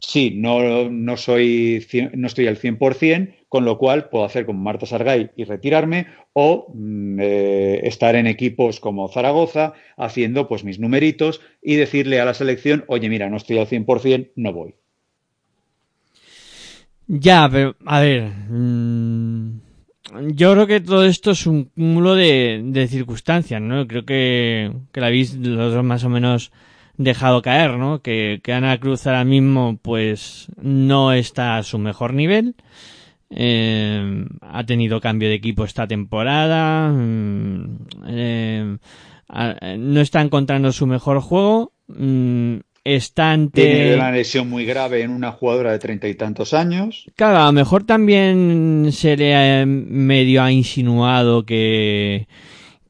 sí, no, no, soy, no estoy al 100%, con lo cual puedo hacer como Marta Sargay y retirarme o mm, eh, estar en equipos como Zaragoza haciendo pues mis numeritos y decirle a la selección, oye, mira, no estoy al 100%, no voy. Ya, pero, a ver, mmm, yo creo que todo esto es un cúmulo de, de circunstancias, ¿no? Creo que, que la habéis los dos más o menos dejado caer, ¿no? Que, que Ana Cruz ahora mismo, pues, no está a su mejor nivel. Eh, ha tenido cambio de equipo esta temporada. Eh, no está encontrando su mejor juego. Mm, está ante... Tiene una lesión muy grave en una jugadora de treinta y tantos años. Claro, a lo mejor también se le medio ha insinuado que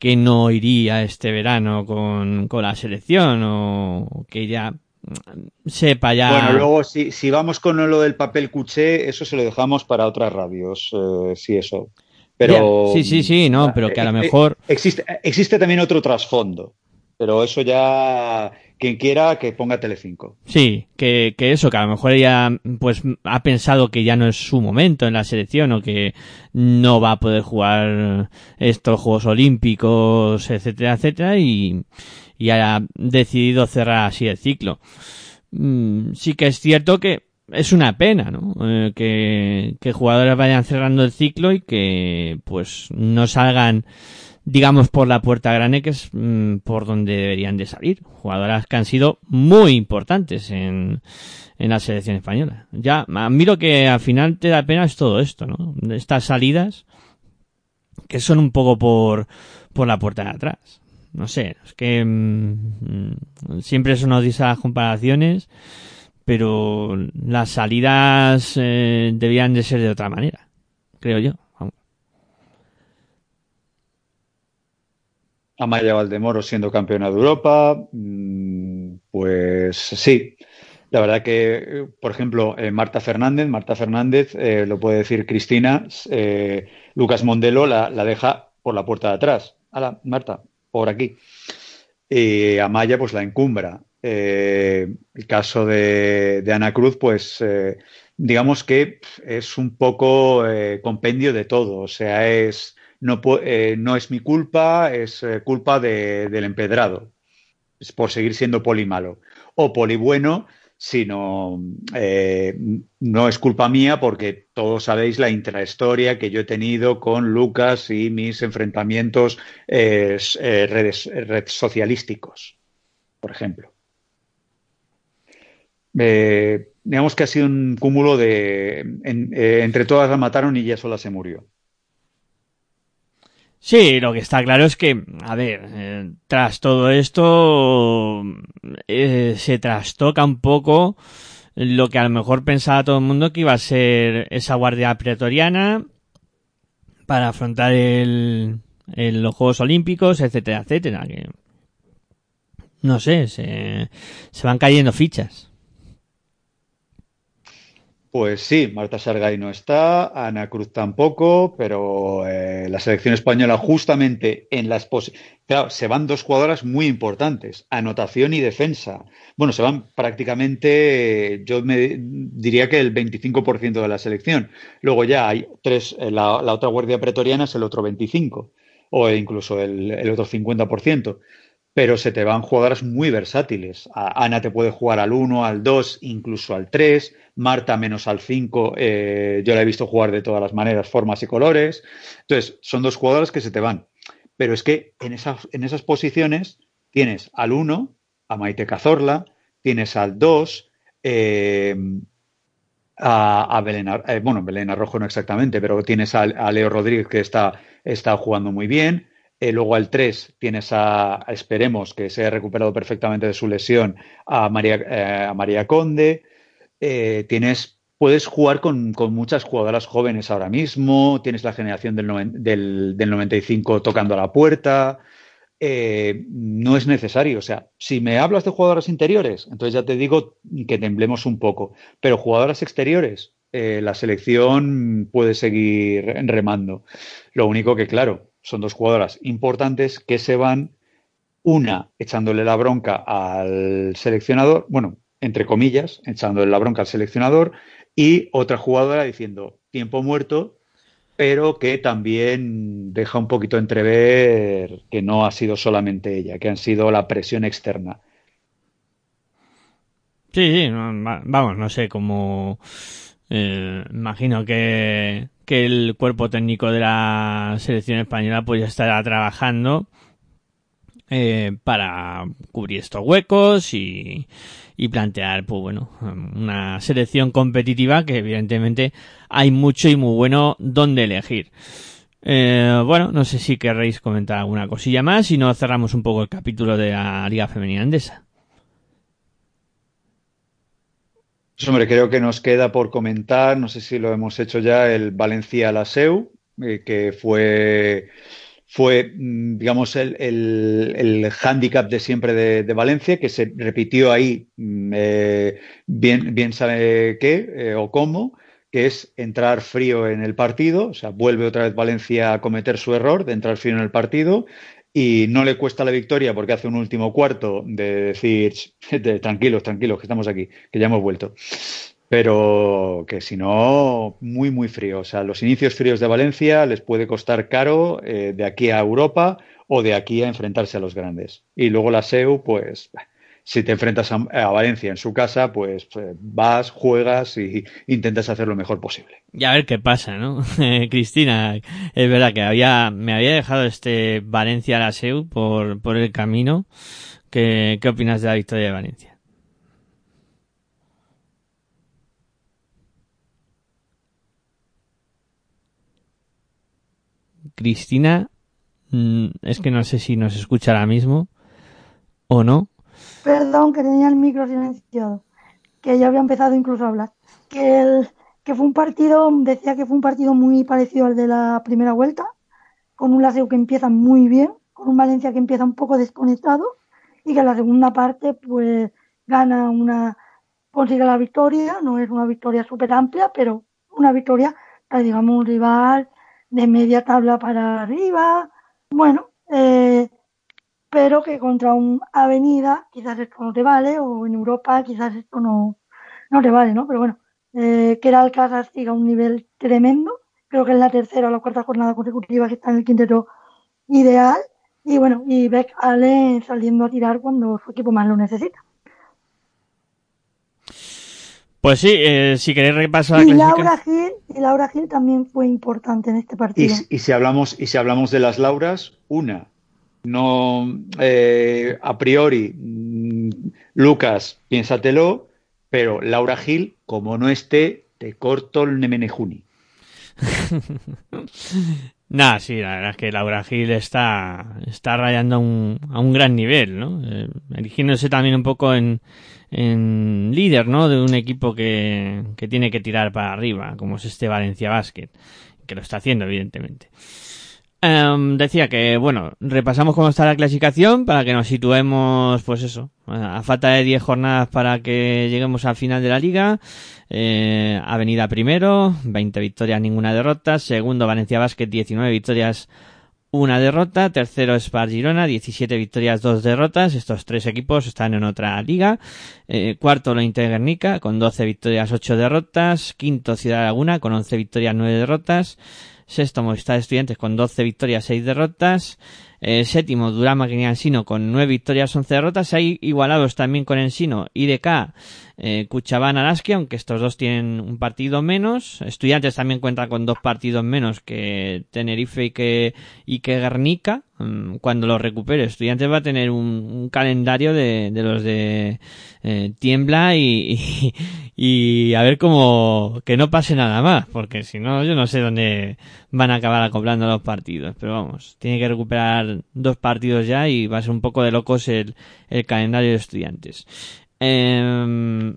que no iría este verano con, con la selección o que ya sepa ya. Bueno, luego si, si vamos con lo del papel cuché, eso se lo dejamos para otras radios, eh, sí, eso. Pero, sí, sí, sí, no, pero que a lo eh, mejor. Existe, existe también otro trasfondo, pero eso ya quien quiera que ponga Telecinco. Sí, que, que eso, que a lo mejor ella pues ha pensado que ya no es su momento en la selección o que no va a poder jugar estos Juegos Olímpicos, etcétera, etcétera, y, y ha decidido cerrar así el ciclo. Mm, sí que es cierto que es una pena, ¿no? Eh, que, que jugadores vayan cerrando el ciclo y que pues no salgan digamos, por la puerta grande, que es mmm, por donde deberían de salir. Jugadoras que han sido muy importantes en, en la selección española. Ya, a lo que al final te da pena es todo esto, ¿no? Estas salidas que son un poco por, por la puerta de atrás. No sé, es que mmm, siempre eso nos dice las comparaciones, pero las salidas eh, debían de ser de otra manera, creo yo. Amaya Valdemoro siendo campeona de Europa, pues sí. La verdad que, por ejemplo, eh, Marta Fernández, Marta Fernández, eh, lo puede decir Cristina, eh, Lucas Mondelo la, la, deja por la puerta de atrás. Hala, Marta, por aquí. Y Amaya, pues la encumbra. el caso de, de, Ana Cruz, pues digamos que es un poco compendio de todo. O sea, es no, eh, no es mi culpa, es eh, culpa de, del empedrado, es por seguir siendo poli malo. O poli bueno, sino eh, no es culpa mía porque todos sabéis la intrahistoria que yo he tenido con Lucas y mis enfrentamientos redes, redes, socialísticos, por ejemplo. Digamos que ha sido un cúmulo de en, entre todas la mataron y ella sola se murió. Sí, lo que está claro es que, a ver, eh, tras todo esto eh, se trastoca un poco lo que a lo mejor pensaba todo el mundo que iba a ser esa guardia pretoriana para afrontar el, el, los Juegos Olímpicos, etcétera, etcétera. Que, no sé, se, se van cayendo fichas. Pues sí, Marta Sargay no está, Ana Cruz tampoco, pero eh, la selección española justamente en las claro, se van dos jugadoras muy importantes, anotación y defensa. Bueno, se van prácticamente, yo me diría que el 25% de la selección. Luego ya hay tres, eh, la, la, otra guardia pretoriana es el otro 25, o incluso el, el otro 50% pero se te van jugadoras muy versátiles. Ana te puede jugar al 1, al 2, incluso al 3. Marta menos al 5, eh, yo la he visto jugar de todas las maneras, formas y colores. Entonces, son dos jugadoras que se te van. Pero es que en esas, en esas posiciones tienes al 1, a Maite Cazorla, tienes al 2, eh, a, Belén, eh, bueno, Belén Arrojo no exactamente, pero tienes a Leo Rodríguez que está, está jugando muy bien. Eh, luego al 3 tienes a, esperemos que se haya recuperado perfectamente de su lesión, a María, eh, a María Conde. Eh, tienes puedes jugar con, con, muchas jugadoras jóvenes ahora mismo, tienes la generación del, del, del 95 tocando a la puerta, no es necesario. O sea, si me hablas de jugadoras interiores, entonces ya te digo que temblemos un poco, pero jugadoras exteriores, la selección puede seguir remando. Lo único que, claro, son dos jugadoras importantes que se van, una echándole la bronca al seleccionador, bueno, entre comillas, echándole la bronca al seleccionador, y otra jugadora diciendo tiempo muerto, pero que también deja un poquito entrever que no ha sido solamente ella, que han sido la presión externa. Sí, vamos, no sé cómo. Eh, imagino que, que el cuerpo técnico de la selección española pues ya estará trabajando eh, para cubrir estos huecos y, y plantear, pues bueno, una selección competitiva que evidentemente hay mucho y muy bueno donde elegir. Eh, bueno, no sé si querréis comentar alguna cosilla más y no cerramos un poco el capítulo de la Liga Femenina Andesa. Pues hombre, creo que nos queda por comentar, no sé si lo hemos hecho ya, el Valencia-Laseu, eh, que fue fue, mm, digamos, el, el, el hándicap de siempre de, de, Valencia, que se repitió ahí, mm, eh, bien, bien sabe qué eh, o cómo, que es entrar frío en el partido, o sea, vuelve otra vez Valencia a cometer su error de entrar frío en el partido y no le cuesta la victoria porque hace un último cuarto de decir, de, tranquilos, tranquilos, que estamos aquí, que ya hemos vuelto pero que si no, muy, muy frío. O sea, los inicios fríos de Valencia les puede costar caro eh, de aquí a Europa o de aquí a enfrentarse a los grandes. Y luego la SEU, pues, si te enfrentas a, Valencia en su casa, pues, pues, vas, juegas y intentas hacer lo mejor posible. Y a ver qué pasa, ¿no? Cristina, es verdad que había, me había dejado este Valencia-La SEU por, por el camino. ¿Qué, ¿Qué opinas de la victoria de Valencia? Cristina, mm, es que no sé si nos escucha ahora mismo o no. Perdón, que tenía el micro silenciado, que ya había empezado incluso a hablar. Que, el, que fue un partido, decía que fue un partido muy parecido al de la primera vuelta, con un Laseo que empieza muy bien, con un Valencia que empieza un poco desconectado y que en la segunda parte pues gana una, consigue la victoria, no es una victoria súper amplia, pero una victoria para, digamos, un rival de media tabla para arriba, bueno, eh, pero que contra un Avenida quizás esto no te vale, o en Europa quizás esto no, no te vale, ¿no? Pero bueno, eh, que el Alcázar siga a un nivel tremendo, creo que es la tercera o la cuarta jornada consecutiva que está en el quinteto ideal, y bueno, y Beck Allen saliendo a tirar cuando su equipo más lo necesita. Pues sí, eh, si queréis repasar la y Laura Gil y Laura Gil también fue importante en este partido. Y, y, si hablamos y si hablamos de las Lauras, una, no eh, a priori, mmm, Lucas, piénsatelo, pero Laura Gil, como no esté, te corto el Nemenejuni. Nah, sí, la verdad es que Laura Gil está, está rayando a un, a un gran nivel, ¿no? Eh, erigiéndose también un poco en, en líder, ¿no? De un equipo que, que tiene que tirar para arriba, como es este Valencia Basket, que lo está haciendo, evidentemente. Um, decía que, bueno, repasamos cómo está la clasificación para que nos situemos, pues eso, a falta de 10 jornadas para que lleguemos al final de la liga. Eh, Avenida primero, 20 victorias, ninguna derrota. Segundo, Valencia Basket, 19 victorias, una derrota. Tercero, Spar Girona, 17 victorias, dos derrotas. Estos tres equipos están en otra liga. Eh, cuarto, Inter Guernica, con 12 victorias, 8 derrotas. Quinto, Ciudad Laguna, con 11 victorias, 9 derrotas. Sexto, Movistar Estudiantes con 12 victorias, 6 derrotas. Eh, séptimo, Durama Ensino con 9 victorias, 11 derrotas. Hay igualados también con Ensino, IDK, eh, Cuchabán, Arasquia, aunque estos dos tienen un partido menos. Estudiantes también cuentan con dos partidos menos que Tenerife y que, y que Guernica. Mm, cuando lo recupere, Estudiantes va a tener un, calendario de, de, los de eh, Tiembla y, y, y, a ver cómo que no pase nada más, porque si no, yo no sé dónde van a acabar acoplando los partidos. Pero vamos, tiene que recuperar dos partidos ya y va a ser un poco de locos el, el calendario de Estudiantes. Eh,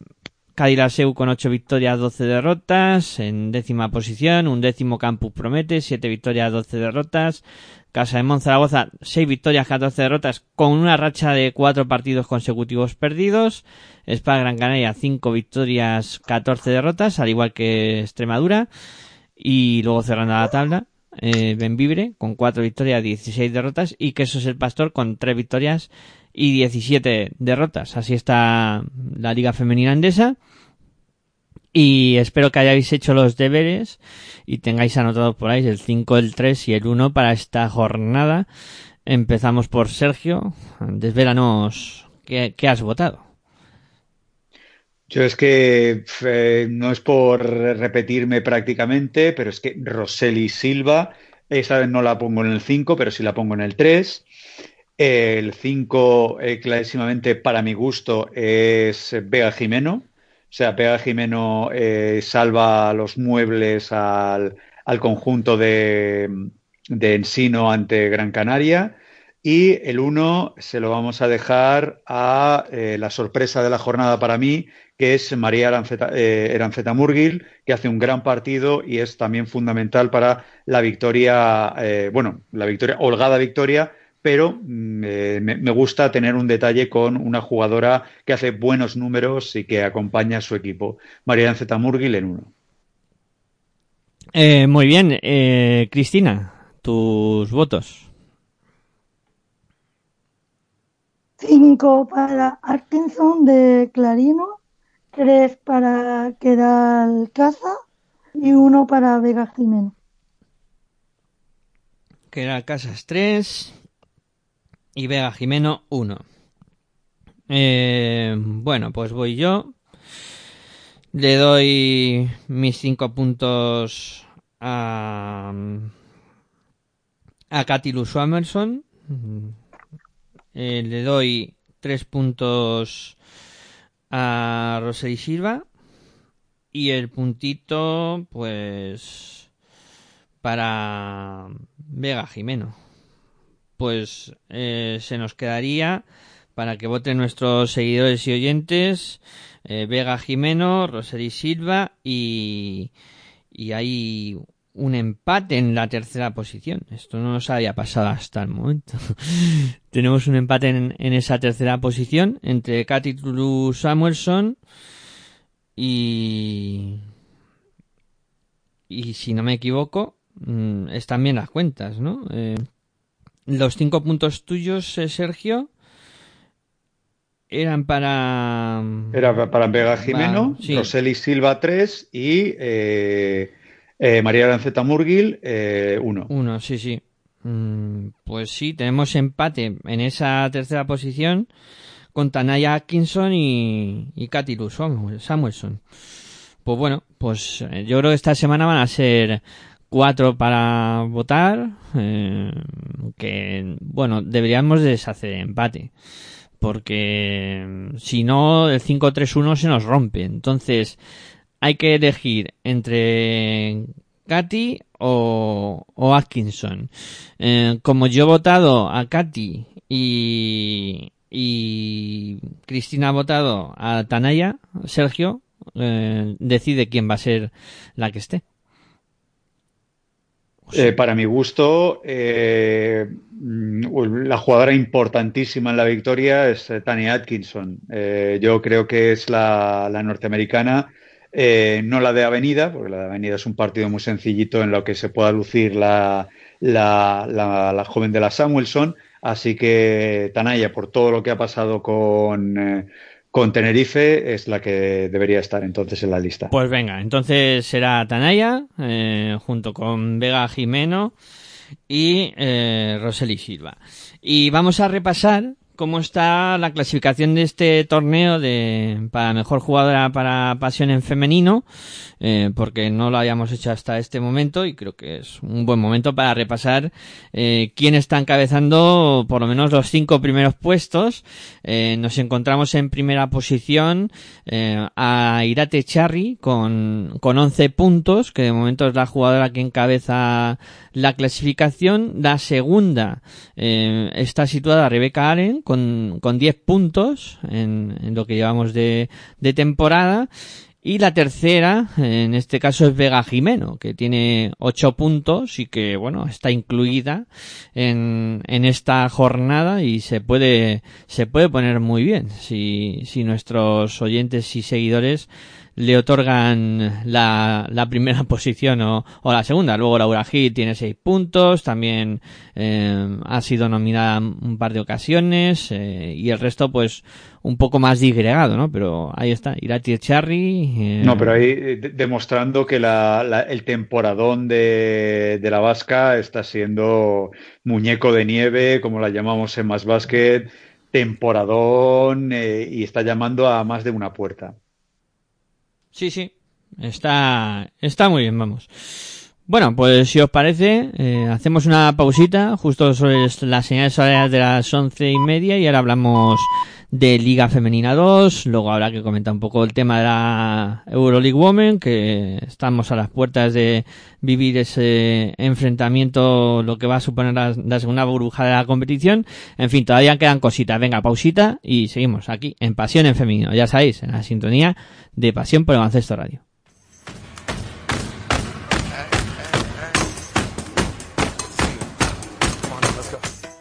Cadilaseu con 8 victorias, 12 derrotas. En décima posición, un décimo Campus Promete, 7 victorias, 12 derrotas. Casa de Monzaragoza, 6 victorias, 14 derrotas, con una racha de 4 partidos consecutivos perdidos. Spa Gran Canaria, 5 victorias, 14 derrotas, al igual que Extremadura. Y luego cerrando la tabla, eh, Benvibre, con 4 victorias, 16 derrotas. Y Quesos el Pastor, con 3 victorias y 17 derrotas. Así está la Liga Femenina Andesa. Y espero que hayáis hecho los deberes y tengáis anotados por ahí el 5, el 3 y el 1 para esta jornada. Empezamos por Sergio. Desvélanos qué, qué has votado. Yo es que eh, no es por repetirme prácticamente, pero es que Roseli Silva, esa vez no la pongo en el 5, pero sí la pongo en el 3. El 5, eh, clarísimamente, para mi gusto, es Vega Jimeno. O sea, Vega Jimeno eh, salva los muebles al, al conjunto de, Ensino ante Gran Canaria. Y el 1 se lo vamos a dejar a eh, la sorpresa de la jornada para mí, que es María Eranceta, eh, Murgil, que hace un gran partido y es también fundamental para la victoria, eh, bueno, la victoria, holgada victoria pero me, me, gusta tener un detalle con una jugadora que hace buenos números y que acompaña a su equipo. María Zeta Murgil en uno. Eh, muy bien, eh, Cristina, tus votos. Cinco para Atkinson de Clarino, tres para Quedal Casa y uno para Vega Jimeno. Quedal Casas tres, y Vega Jimeno 1. Eh, bueno, pues voy yo. Le doy mis 5 puntos a, a Katy Swamerson. Eh, le doy 3 puntos a Rosely Silva. Y el puntito, pues, para Vega Jimeno pues eh, se nos quedaría para que voten nuestros seguidores y oyentes eh, Vega Jimeno, Roseli Silva y, y hay un empate en la tercera posición. Esto no nos había pasado hasta el momento. Tenemos un empate en, en, esa tercera posición entre Katy Tulu Samuelson y y si no me equivoco mm, están bien las cuentas, ¿no? Eh, los cinco puntos tuyos, eh, Sergio, eran para. Era para Vega Jimeno, sí. Roseli Silva 3 y eh, eh, María Lanceta Murgil 1. Eh, uno, sí, sí. Mm, pues sí, tenemos empate en esa tercera posición con Tanaya Atkinson y, y Katy Luz Samuelson. Pues bueno, pues yo creo que esta semana van a ser cuatro para votar, eh, que bueno, deberíamos deshacer empate, porque si no el 5-3-1 se nos rompe, entonces hay que elegir entre Katy o, o Atkinson. Eh, como yo he votado a Katy y, y Cristina ha votado a Tanaya, Sergio, eh, decide quién va a ser la que esté. Eh, para mi gusto, eh, la jugadora importantísima en la victoria es eh, Tania Atkinson. Yo creo que es la, norteamericana, no la de Avenida, porque la de Avenida es un partido muy sencillito en lo que se pueda lucir la, la, la joven de la Samuelson. Así que Tanaya, por todo lo que ha pasado con con Tenerife es la que debería estar entonces en la lista. Pues venga, entonces será Tanaya eh, junto con Vega Jimeno y eh, Roseli Silva. Y vamos a repasar cómo está la clasificación de este torneo de para mejor jugadora para pasión en femenino, eh, porque no lo habíamos hecho hasta este momento y creo que es un buen momento para repasar eh, quién está encabezando por lo menos los cinco primeros puestos. Eh, nos encontramos en primera posición eh, a Irate Charri con, con 11 puntos, que de momento es la jugadora que encabeza la clasificación. La segunda eh, está situada Rebeca Allen con, con 10 puntos en, en lo que llevamos de, de temporada. Y la tercera, en este caso, es Vega Jimeno, que tiene ocho puntos y que, bueno, está incluida en, en esta jornada y se puede, se puede poner muy bien si, si nuestros oyentes y seguidores le otorgan la, la primera posición o, o, la segunda. Luego Laura Gil tiene seis puntos, también eh, ha sido nominada un par de ocasiones eh, y el resto pues un poco más disgregado, ¿no? Pero ahí está, Irati Charry. Eh... No, pero ahí demostrando que la, la, el temporadón de, de, la vasca está siendo muñeco de nieve, como la llamamos en Más Basket, temporadón eh, y está llamando a más de una puerta. Sí, sí. Está, está muy bien, vamos. Bueno, pues si os parece, eh, hacemos una pausita justo sobre las señales horarias de las once y media y ahora hablamos de Liga Femenina 2, luego habrá que comentar un poco el tema de la Euroleague Women, que estamos a las puertas de vivir ese enfrentamiento, lo que va a suponer la, segunda burbuja de la competición. En fin, todavía quedan cositas. Venga, pausita y seguimos aquí en Pasión en Femenino, ya sabéis, en la sintonía de Pasión por el Baloncesto Radio.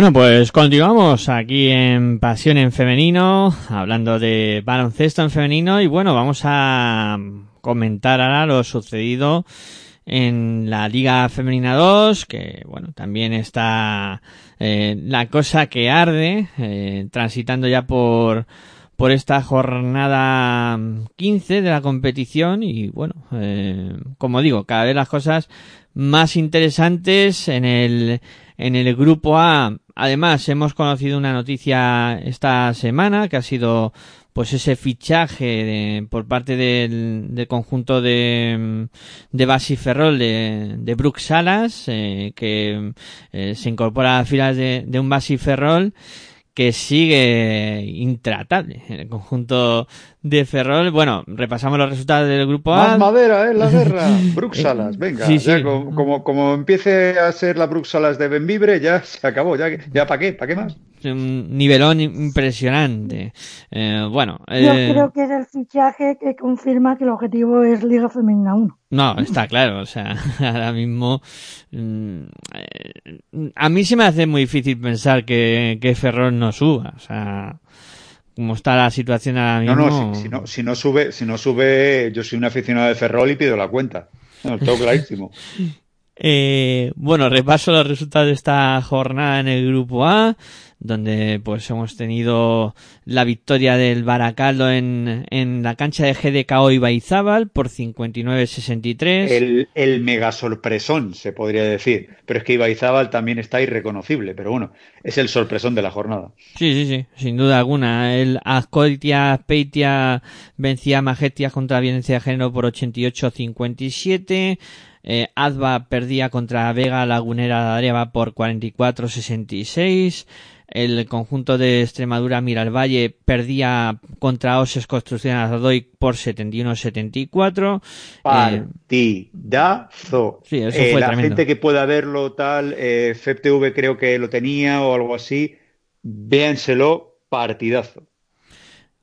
Bueno, pues continuamos aquí en Pasión en Femenino, hablando de baloncesto en femenino y bueno, vamos a comentar ahora lo sucedido en la Liga Femenina 2, que bueno, también está eh, la cosa que arde, eh, transitando ya por por esta jornada 15 de la competición y bueno, eh, como digo, cada vez las cosas más interesantes en el en el grupo A. Además, hemos conocido una noticia esta semana que ha sido pues ese fichaje de, por parte del, del conjunto de, de Basi Ferrol de, de Brooks Salas, eh, que eh, se incorpora a filas de, de un Basi Ferrol que sigue intratable en el conjunto de Ferrol. Bueno, repasamos los resultados del grupo A. Más madera, ¿eh? La guerra. Bruxalas, venga. Sí, sí. Ya como, como, como, empiece a ser la Bruxalas de Benvibre, ya se acabó. Ya, ya ¿para qué? ¿Para qué más? Un nivelón impresionante. Eh, bueno. Yo eh... creo que es el fichaje que confirma que el objetivo es Liga Femenina 1. No, está claro, o sea, ahora mismo mmm, a mí se me hace muy difícil pensar que, que Ferrol no suba, o sea, como está la situación ahora mismo. No, no, si, si no, si no sube, si no sube, yo soy un aficionado de Ferrol y pido la cuenta. No, todo clarísimo. Eh, bueno, repaso los resultados de esta jornada en el grupo A, donde pues hemos tenido la victoria del Baracaldo en, en la cancha de GDKO Ibaizábal por 59-63. El, el mega sorpresón, se podría decir. Pero es que Ibaizábal también está irreconocible, pero bueno, es el sorpresón de la jornada. Sí, sí, sí, sin duda alguna. El Azcoitia Peitia vencía a Magetias contra violencia de género por 88-57. Eh, Adva perdía contra Vega Lagunera de Areva por 44-66. El conjunto de Extremadura Miralvalle perdía contra Oses Construcción Azadoy por 71-74. Partidazo. Sí, eso Eh, fue la tremendo. gente que pueda verlo tal, eh, FEPTV creo que lo tenía o algo así, véanselo, partidazo.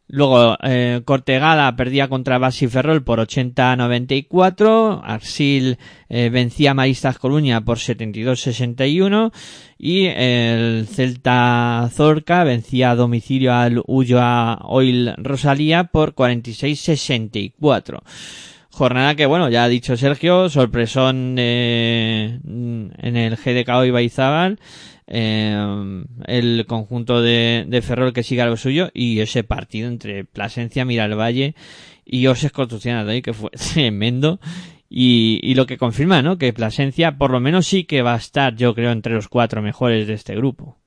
Luego, eh, Cortegada perdía contra Basi Ferrol por 80-94. Arsil eh, vencía a Maristas Coruña por 72-61. Y el Celta Zorca vencía a domicilio al Ulloa Oil Rosalía por 46-64. Jornada que, bueno, ya ha dicho Sergio, sorpresón eh, en el GDK Ibaizábal. Eh, el conjunto de, de Ferrol que siga lo suyo y ese partido entre Plasencia, Miralvalle y Oses Construcción Adoy que fue tremendo y, y lo que confirma, ¿no? Que Plasencia por lo menos sí que va a estar, yo creo, entre los cuatro mejores de este grupo.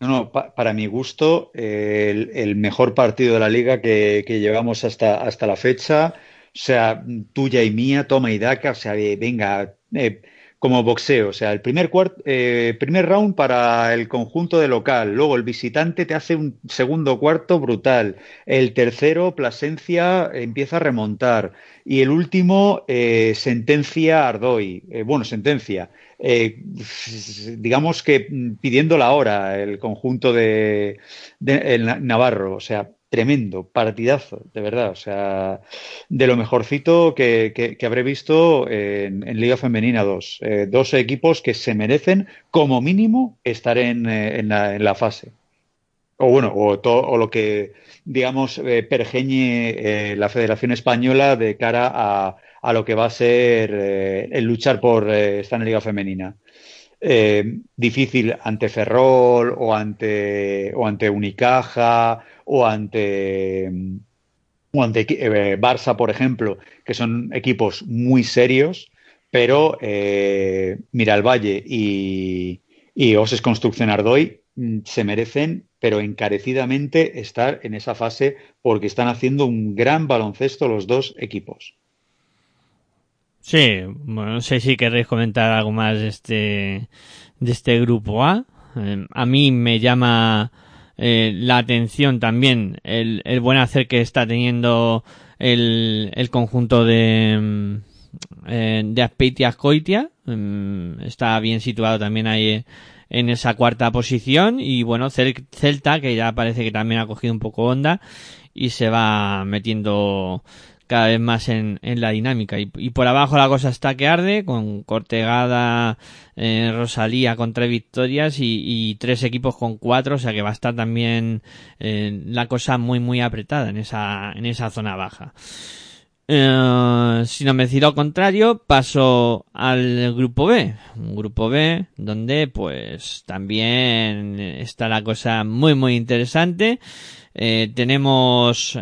No, no, pa- para mi gusto, el, mejor partido de la liga que, que llevamos hasta, hasta la fecha, sea, tuya y mía, toma y daca, o sea, venga, eh, como boxeo, o sea, el primer, eh, primer round para el conjunto de local, luego el visitante te hace un segundo cuarto brutal, el tercero, Plasencia, empieza a remontar, y el último, eh, sentencia Ardoy, Eh, bueno, sentencia, eh, digamos que mm, pidiendo la hora el conjunto de, de Navarro, o sea, tremendo, partidazo, de verdad, o sea, de lo mejorcito que, que- habré visto en, Liga Femenina 2. Eh, dos equipos que se merecen, como mínimo, estar en, eh, en la, en la fase. O bueno, o, to- o lo que, digamos, eh, pergeñe la Federación Española de cara a, a lo que va a ser el luchar por estar en Liga Femenina. Eh, difícil ante Ferrol o ante, o ante Unicaja o ante, o ante eh, Barça, por ejemplo, que son equipos muy serios, pero eh, Miralvalle y, y Oses Construcción Ardoy mm, se merecen, pero encarecidamente, estar en esa fase porque están haciendo un gran baloncesto los dos equipos. Sí, bueno, no sé si querréis comentar algo más de este, de este grupo A. Eh, a mí me llama eh, la atención también el, el buen hacer que está teniendo el, el conjunto de, mm, eh, de Azpeitia Azcoitia. Mm, está bien situado también ahí en esa cuarta posición y bueno, Cel- Celta que ya parece que también ha cogido un poco onda y se va metiendo cada vez más en, en la dinámica. Y, por abajo la cosa está que arde, con Cortegada, eh, Rosalía con tres victorias y, tres equipos con cuatro, o sea que va a estar también eh, la cosa muy muy apretada en esa, en esa zona baja. Eh, si no me decido lo contrario, paso al grupo B. Un grupo B donde pues también está la cosa muy muy interesante. Eh, tenemos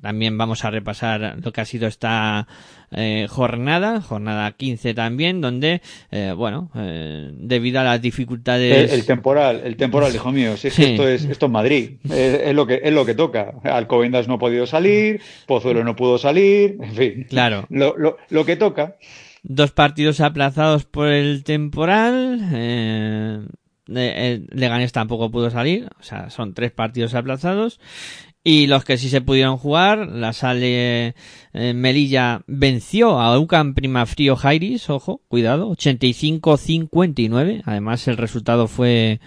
también vamos a repasar lo que ha sido esta eh, jornada, jornada 15 también, donde eh, bueno, eh, debido a las dificultades el temporal, el temporal, hijo mío, si es Sí. que esto es, esto es Madrid, es, es lo que, es lo que toca. Alcobendas no ha podido salir, Pozuelo no pudo salir, en fin. Claro. Lo, lo, lo que toca. dos partidos aplazados por el temporal. Eh, el Leganés tampoco pudo salir, o sea, son tres partidos aplazados. Y los que sí se pudieron jugar, la Sale eh, Melilla venció a UCAM Primafrío Jairis, ojo, cuidado, 85-59. Además, el resultado fue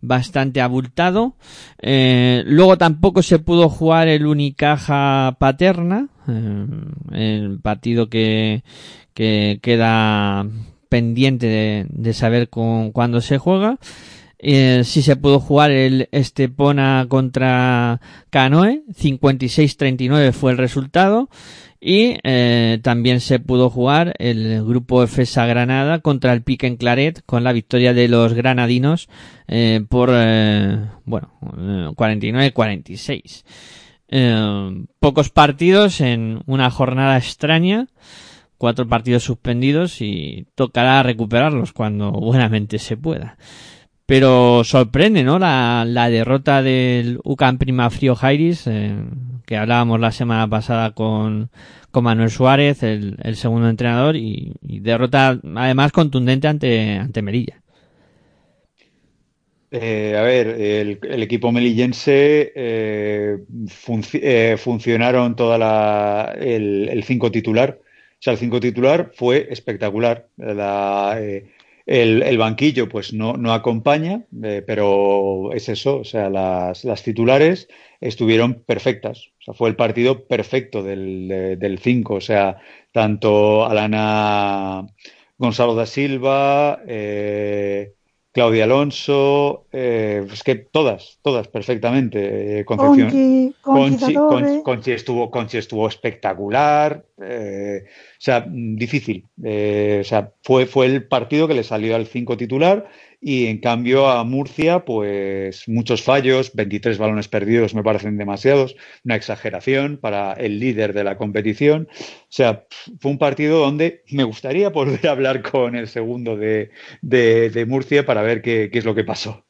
bastante abultado. Eh, luego tampoco se pudo jugar el Unicaja Paterna, eh, el partido que, que queda pendiente de, de saber con, cuándo se juega. Eh, sí se pudo jugar el Estepona contra Canoe, 56-39 fue el resultado. Y eh, también se pudo jugar el grupo EFESA Granada contra el Pique en Claret con la victoria de los granadinos eh, por, eh, bueno, 49-46. Eh, pocos partidos en una jornada extraña, cuatro partidos suspendidos y tocará recuperarlos cuando buenamente se pueda. Pero sorprende, ¿no? La, la derrota del UCAM Prima Frío Jairis, eh, que hablábamos la semana pasada con, con Manuel Suárez, el, segundo entrenador, y, y, derrota además contundente ante, ante Melilla. Eh, a ver, el, el equipo melillense eh, func eh, funcionaron toda la, el, el cinco titular. O sea, el cinco titular fue espectacular. La, eh, el, el, banquillo pues no, no acompaña, eh, pero es eso, o sea, las, las, titulares estuvieron perfectas. O sea, fue el partido perfecto del, del cinco. O sea, tanto Alana Gonzalo da Silva, eh, Claudia Alonso, eh, es que todas, todas perfectamente. Eh, Concepción, Conchi, Conchi, Conchi, Conchi, estuvo, Conchi estuvo espectacular. Eh, o sea, difícil. Eh, o sea, fue, fue el partido que le salió al 5 titular y en cambio a Murcia, pues muchos fallos, 23 balones perdidos me parecen demasiados, una exageración para el líder de la competición. O sea, fue un partido donde me gustaría volver a hablar con el segundo de, de, de Murcia para ver qué, qué, es lo que pasó.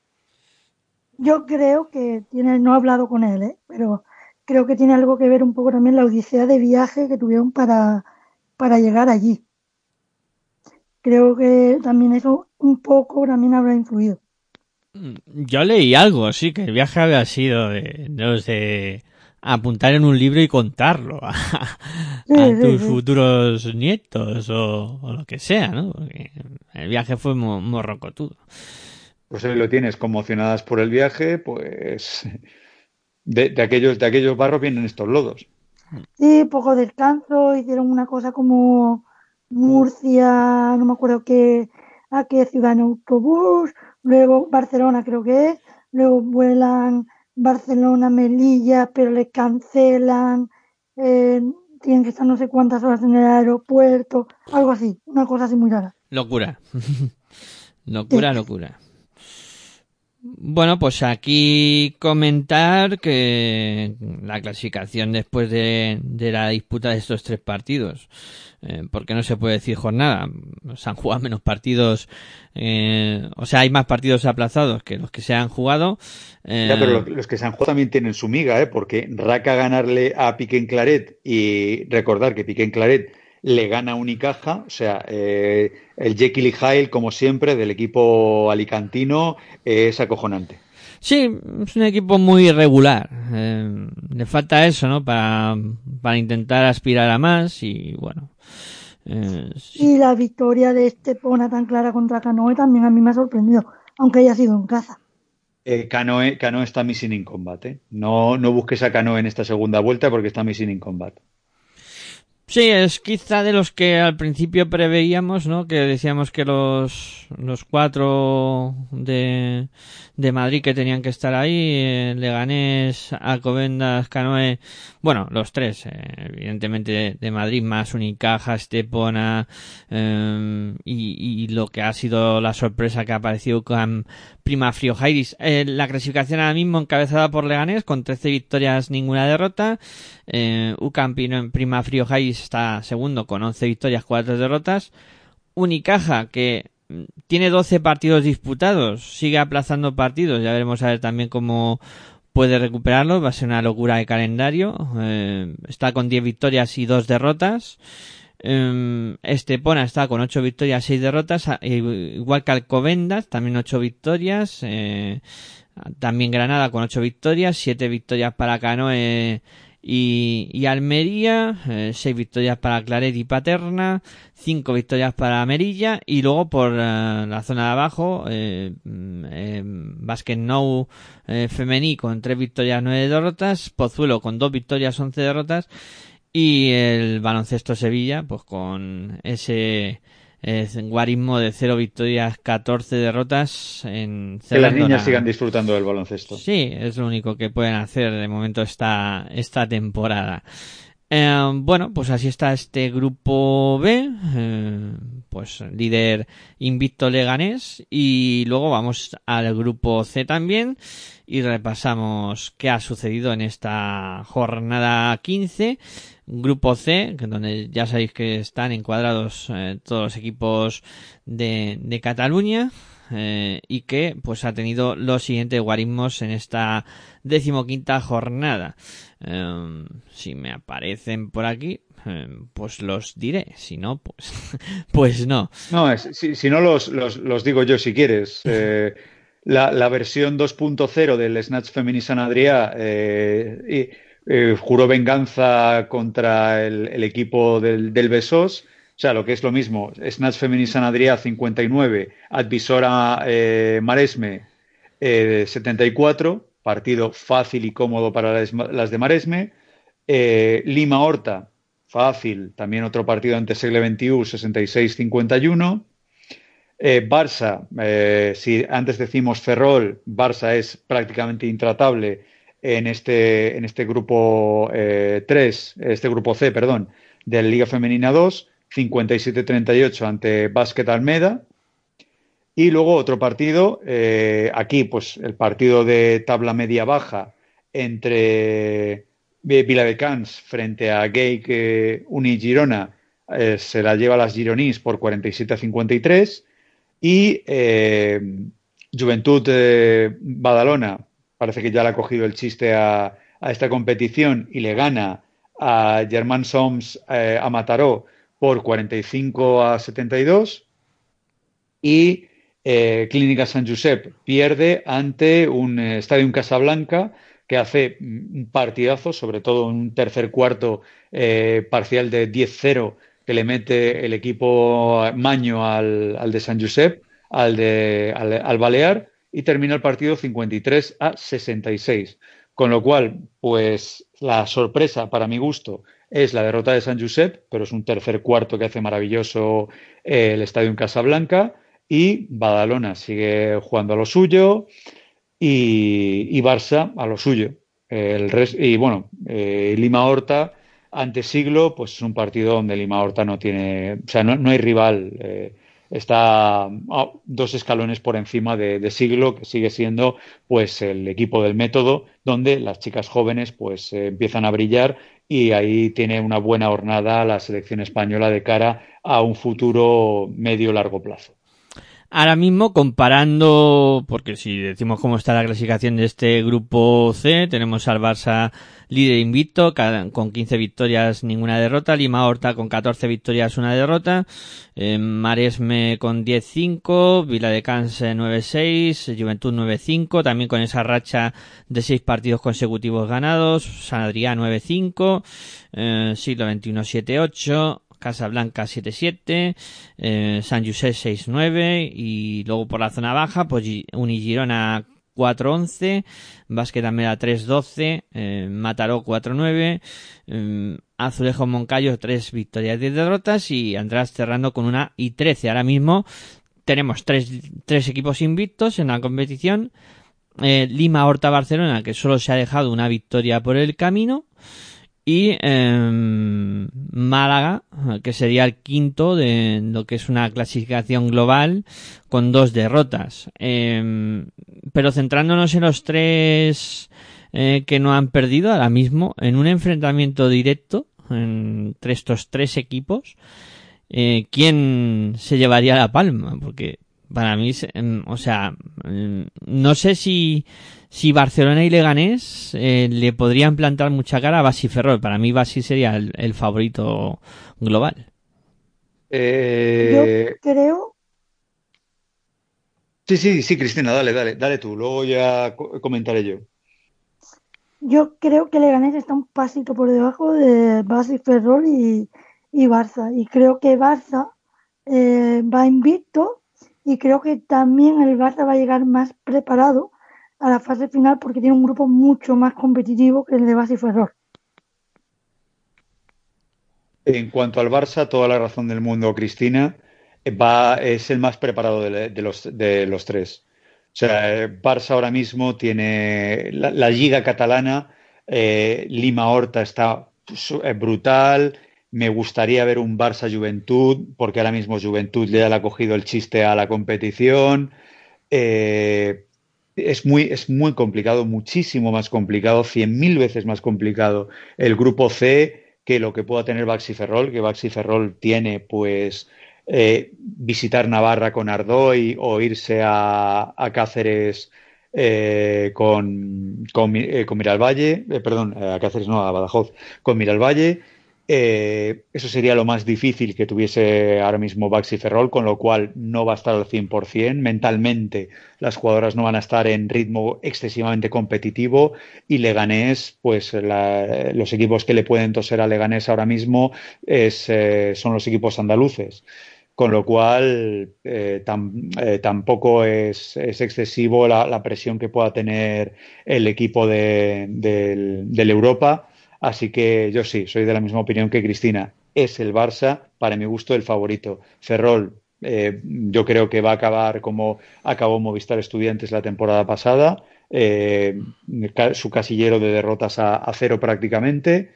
Yo creo que tiene, no he hablado con él, ¿eh? pero creo que tiene algo que ver un poco también la odisea de viaje que tuvieron para, para llegar allí creo que también eso un poco también habrá influido. Yo leí algo, sí, que el viaje había sido de, no sé, apuntar en un libro y contarlo a, sí, a tus sí, futuros sí. nietos o, o, lo que sea, ¿no? Porque el viaje fue morrocotudo. Pues ahí lo tienes, conmocionadas por el viaje, pues de, de, aquellos, de aquellos barros vienen estos lodos. Sí, poco descanso, hicieron una cosa como Murcia, no me acuerdo qué, a qué ciudad en autobús, luego Barcelona creo que es, luego vuelan Barcelona, Melilla, pero le cancelan, eh, tienen que estar no sé cuántas horas en el aeropuerto, algo así, una cosa así muy rara. Locura. locura, sí. locura. Bueno, pues aquí comentar que la clasificación después de, de la disputa de estos tres partidos, eh, porque no se puede decir jornada, se han jugado menos partidos, eh, o sea, hay más partidos aplazados que los que se han jugado. Eh, ya, pero los que se han jugado también tienen su miga, ¿eh? porque Raca ganarle a Piqué en Claret y recordar que Piqué en Claret le gana Unicaja, o sea, eh, el Jekyll y Hyde, como siempre, del equipo alicantino, eh, es acojonante. Sí, es un equipo muy irregular. Eh, le falta eso, ¿no? Para, para intentar aspirar a más y bueno. Eh, sí. Y la victoria de Estepona tan clara contra Canoe también a mí me ha sorprendido, aunque haya sido en casa. Eh, Canoe, Canoe está missing in combat. ¿eh? No, no busques a Canoe en esta segunda vuelta porque está missing in combat. Sí, es quizá de los que al principio preveíamos, ¿no? Que decíamos que los, los cuatro de, de Madrid que tenían que estar ahí, eh, Leganés, Alcobendas, Canoe, bueno, los tres, eh, evidentemente de, Madrid, más Unicaja, Estepona, eh, y, y, lo que ha sido la sorpresa que ha aparecido con Prima Frío Jairis. Eh, la clasificación ahora mismo encabezada por Leganés, con 13 victorias, ninguna derrota, eh, UCAM en Prima Frío Jairis está segundo con 11 victorias, 4 derrotas. Unicaja, que tiene 12 partidos disputados, sigue aplazando partidos, ya veremos a ver también cómo puede recuperarlo, va a ser una locura de calendario, eh, está con 10 victorias y 2 derrotas. Eh, Estepona está con 8 victorias, 6 derrotas, igual que Alcobendas, también 8 victorias, eh, también Granada con 8 victorias, 7 victorias para Canoe y, y Almería, eh, seis victorias para Claret y Paterna, cinco victorias para Merilla y luego por eh, la zona de abajo, eh, eh, Basket Nou eh, femení con tres victorias, nueve derrotas, Pozuelo con dos victorias, once derrotas y el baloncesto Sevilla pues con ese Es un guarismo de 0 victorias, 14 derrotas. En Que las niñas sigan disfrutando del baloncesto. Sí, es lo único que pueden hacer de momento esta, esta temporada. Eh, bueno, pues así está este grupo B, eh, pues líder invicto Leganés y luego vamos al grupo C también y repasamos qué ha sucedido en esta jornada 15. Grupo C, donde ya sabéis que están encuadrados eh, todos los equipos de, de Cataluña eh, y que pues ha tenido los siguientes guarismos en esta decimoquinta jornada. Eh, si me aparecen por aquí, eh, pues los diré. Si no, pues, pues no. No, es- si, si no los, los, los digo yo si quieres. Eh, la, la versión 2.0 del Snatch Femini San Adrià y, eh, juró venganza contra el, equipo del, del Besós. O sea, lo que es lo mismo, Snatch Femini San Adrià 59, Advisora eh, Maresme eh, 74, partido fácil y cómodo para las, de Maresme. Eh, Lima Horta, fácil, también otro partido ante Segle XXI, 66-51. Eh, Barça, eh, si antes decimos Ferrol, Barça es prácticamente intratable en este, en este grupo eh, 3, este grupo C, perdón, de la Liga Femenina 2, 57-38 ante Básquet Almeda. Y luego otro partido, eh, aquí pues el partido de tabla media-baja entre Viladecans frente a Geik eh, Girona, eh, se la lleva las Gironís por 47 a 53 y Juventud Badalona parece que ya le ha cogido el chiste a, esta competición y le gana a Germán Soms eh, a Mataró por 45 a 72 y eh, Clínica San Josep pierde ante un eh, Estadio Casablanca que hace un partidazo, sobre todo un tercer cuarto eh, parcial de 10-0 que le mete el equipo Maño al, de San Josep, al, de, al, Balear, y termina el partido 53 a 66. Con lo cual, pues la sorpresa para mi gusto es la derrota de San Josep, pero es un tercer cuarto que hace maravilloso eh, el estadio en Casablanca, y Badalona sigue jugando a lo suyo, y, y Barça a lo suyo. El y bueno, eh, Lima Horta ante siglo, pues es un partido donde Lima Horta no tiene, o sea, no, no hay rival. Eh, está oh, dos escalones por encima de, siglo, que sigue siendo pues el equipo del método, donde las chicas jóvenes pues eh, empiezan a brillar y ahí tiene una buena hornada la selección española de cara a un futuro medio largo plazo. Ahora mismo, comparando, porque si decimos cómo está la clasificación de este grupo C, tenemos al Barça líder invicto, con 15 victorias, ninguna derrota, Lima Horta con 14 victorias, una derrota, eh, Maresme con 10-5, Vila de Cans 9-6, Juventud 9-5, también con esa racha de 6 partidos consecutivos ganados, San Adrián 9-5, eh, Siglo XXI 7-8, Casablanca 7-7, eh, San José 6-9 y luego por la zona baja, pues Unigirona 4-11, Básquet Almeda 3-12, eh, Mataró 4-9, eh, Azulejo Moncayo 3 victorias 10 derrotas y András cerrando con una y 13. Ahora mismo tenemos tres, tres equipos invictos en la competición. Eh, Lima Horta Barcelona que solo se ha dejado una victoria por el camino y eh, Málaga, que sería el quinto de lo que es una clasificación global con dos derrotas. Eh, pero centrándonos en los tres eh, que no han perdido ahora mismo, en un enfrentamiento directo entre estos tres equipos, eh, ¿quién se llevaría la palma? Porque para mí, o sea, no sé si, si Barcelona y Leganés eh, le podrían plantar mucha cara a Basi Ferrol. Para mí Basi sería el, el favorito global. Eh... Yo creo. Sí, sí, sí, Cristina, dale, dale, dale tú, luego ya comentaré yo. Yo creo que Leganés está un pasito por debajo de Basi Ferrol y, y Barça. Y creo que Barça eh, va invicto y creo que también el Barça va a llegar más preparado a la fase final porque tiene un grupo mucho más competitivo que el de Basi Ferrol. En cuanto al Barça, toda la razón del mundo, Cristina. va, es el más preparado de, los, de los tres. O sea, Barça ahora mismo tiene la, liga catalana, eh, Lima Horta está eh, brutal. Me gustaría ver un Barça Juventud, porque ahora mismo Juventud le ha cogido el chiste a la competición. Eh, es muy, es muy complicado, muchísimo más complicado, cien mil veces más complicado el grupo C que lo que pueda tener Baxi Ferrol, que Baxi Ferrol tiene pues eh, visitar Navarra con Ardoy o irse a, Cáceres eh, con, con, eh, con, Miralvalle, perdón, a Cáceres no, a Badajoz, con Miralvalle. Eso sería lo más difícil que tuviese ahora mismo Baxi Ferrol, con lo cual no va a estar al 100%. Mentalmente, las jugadoras no van a estar en ritmo excesivamente competitivo y Leganés, pues los equipos que le pueden toser a Leganés ahora mismo es, son los equipos andaluces con lo cual eh, eh, tampoco es, excesivo la, presión que pueda tener el equipo de, Europa. Así que yo sí, soy de la misma opinión que Cristina. Es el Barça, para mi gusto, el favorito. Ferrol, eh, yo creo que va a acabar como acabó Movistar Estudiantes la temporada pasada, su casillero de derrotas a, cero prácticamente.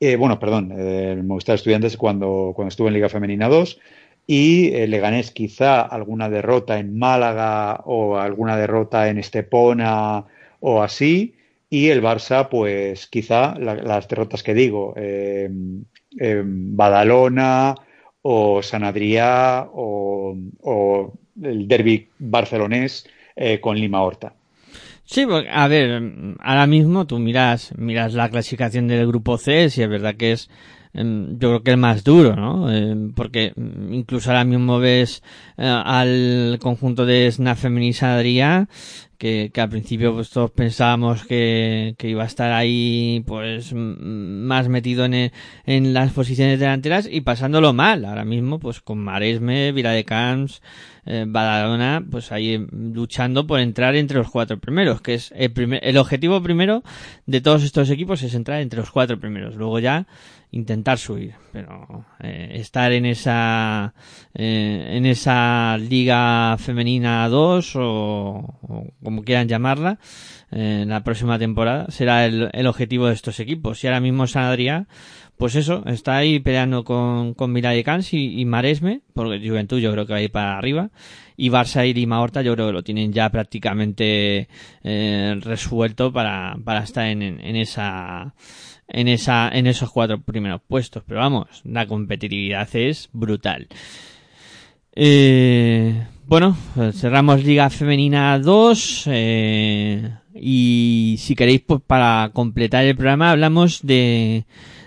bueno, perdón, Movistar Estudiantes cuando, cuando estuvo en Liga Femenina 2 y eh, Leganés quizá alguna derrota en Málaga o alguna derrota en Estepona o así y el Barça pues quizá las derrotas que digo eh, Badalona o San Adrià o, el derby barcelonés eh, con Lima Horta. Sí, a ver, ahora mismo tú miras, miras la clasificación del grupo C, si es verdad que es yo creo que el más duro, ¿no? Em, porque incluso ahora mismo ves eh, al conjunto de Snap que, que al principio pues todos pensábamos que, que iba a estar ahí pues más metido en, en las posiciones delanteras y pasándolo mal. Ahora mismo pues con Maresme, Vila de Camps, eh, Badalona, pues ahí luchando por entrar entre los cuatro primeros, que es el, primer, el objetivo primero de todos estos equipos es entrar entre los cuatro primeros. Luego ya intentar subir, pero eh, estar en esa eh, en esa liga femenina 2 o, como quieran llamarla eh, en la próxima temporada será el, el, objetivo de estos equipos y ahora mismo San Adrià pues eso está ahí peleando con con Miralles y, y, Maresme porque Juventud yo creo que va a ir para arriba y Barça y Lima Horta yo creo que lo tienen ya prácticamente resuelto para para estar en, en esa en, esa, en esos cuatro primeros puestos. Pero vamos, la competitividad es brutal. Eh, bueno, cerramos Liga Femenina 2 eh, y si queréis, pues para completar el programa hablamos de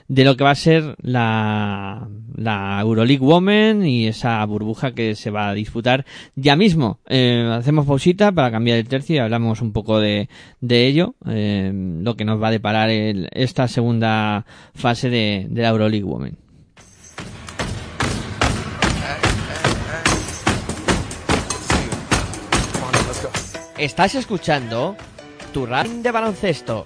de lo que va a ser la, la Euroleague Women y esa burbuja que se va a disputar ya mismo. Eh, hacemos pausita para cambiar el tercio y hablamos un poco de, de ello, eh, lo que nos va a deparar el, esta segunda fase de, de la Euroleague Women. Estás escuchando tu de baloncesto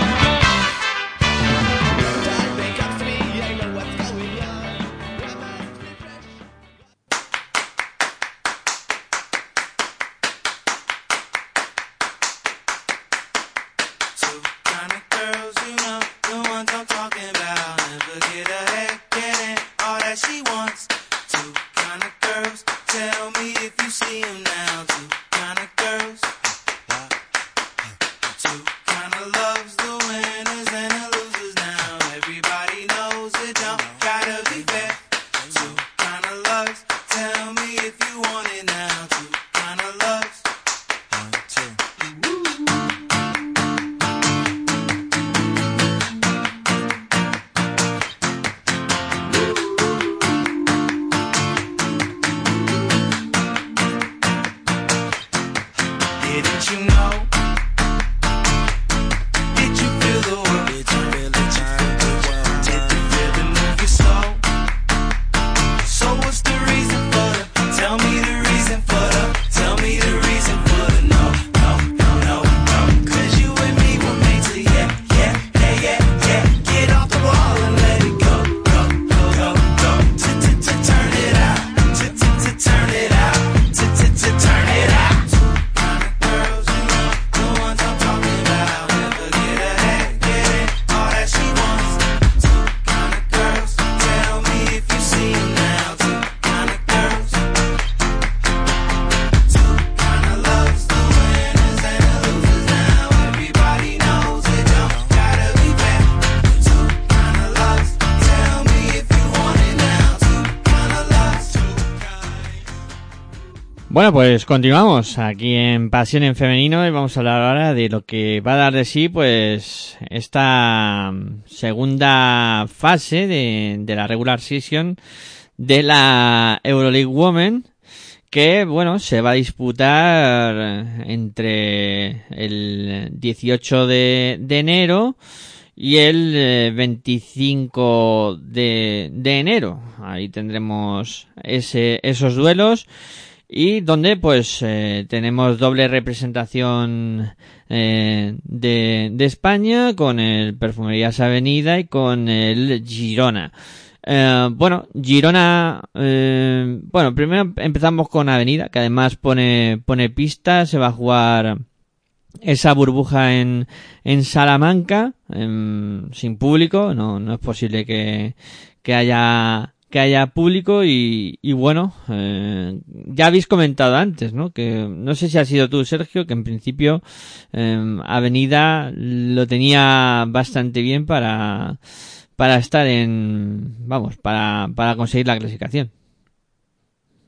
Bueno, pues continuamos aquí en Pasión en Femenino y vamos a hablar ahora de lo que va a dar de sí, pues, esta segunda fase de, la regular season de la Euroleague Women, que, bueno, se va a disputar entre el 18 de, enero y el 25 de, de enero. Ahí tendremos ese, esos duelos y donde pues eh, tenemos doble representación eh, de, de, España con el Perfumerías Avenida y con el Girona. Eh, bueno, Girona, eh, bueno, primero empezamos con Avenida, que además pone, pone pista, se va a jugar esa burbuja en, en Salamanca, sin público, no, no es posible que, que haya que haya público y, bueno, eh, ya habéis comentado antes, ¿no? Que no sé si ha sido tú, Sergio, que en principio eh, Avenida lo tenía bastante bien para, para estar en, vamos, para, para conseguir la clasificación.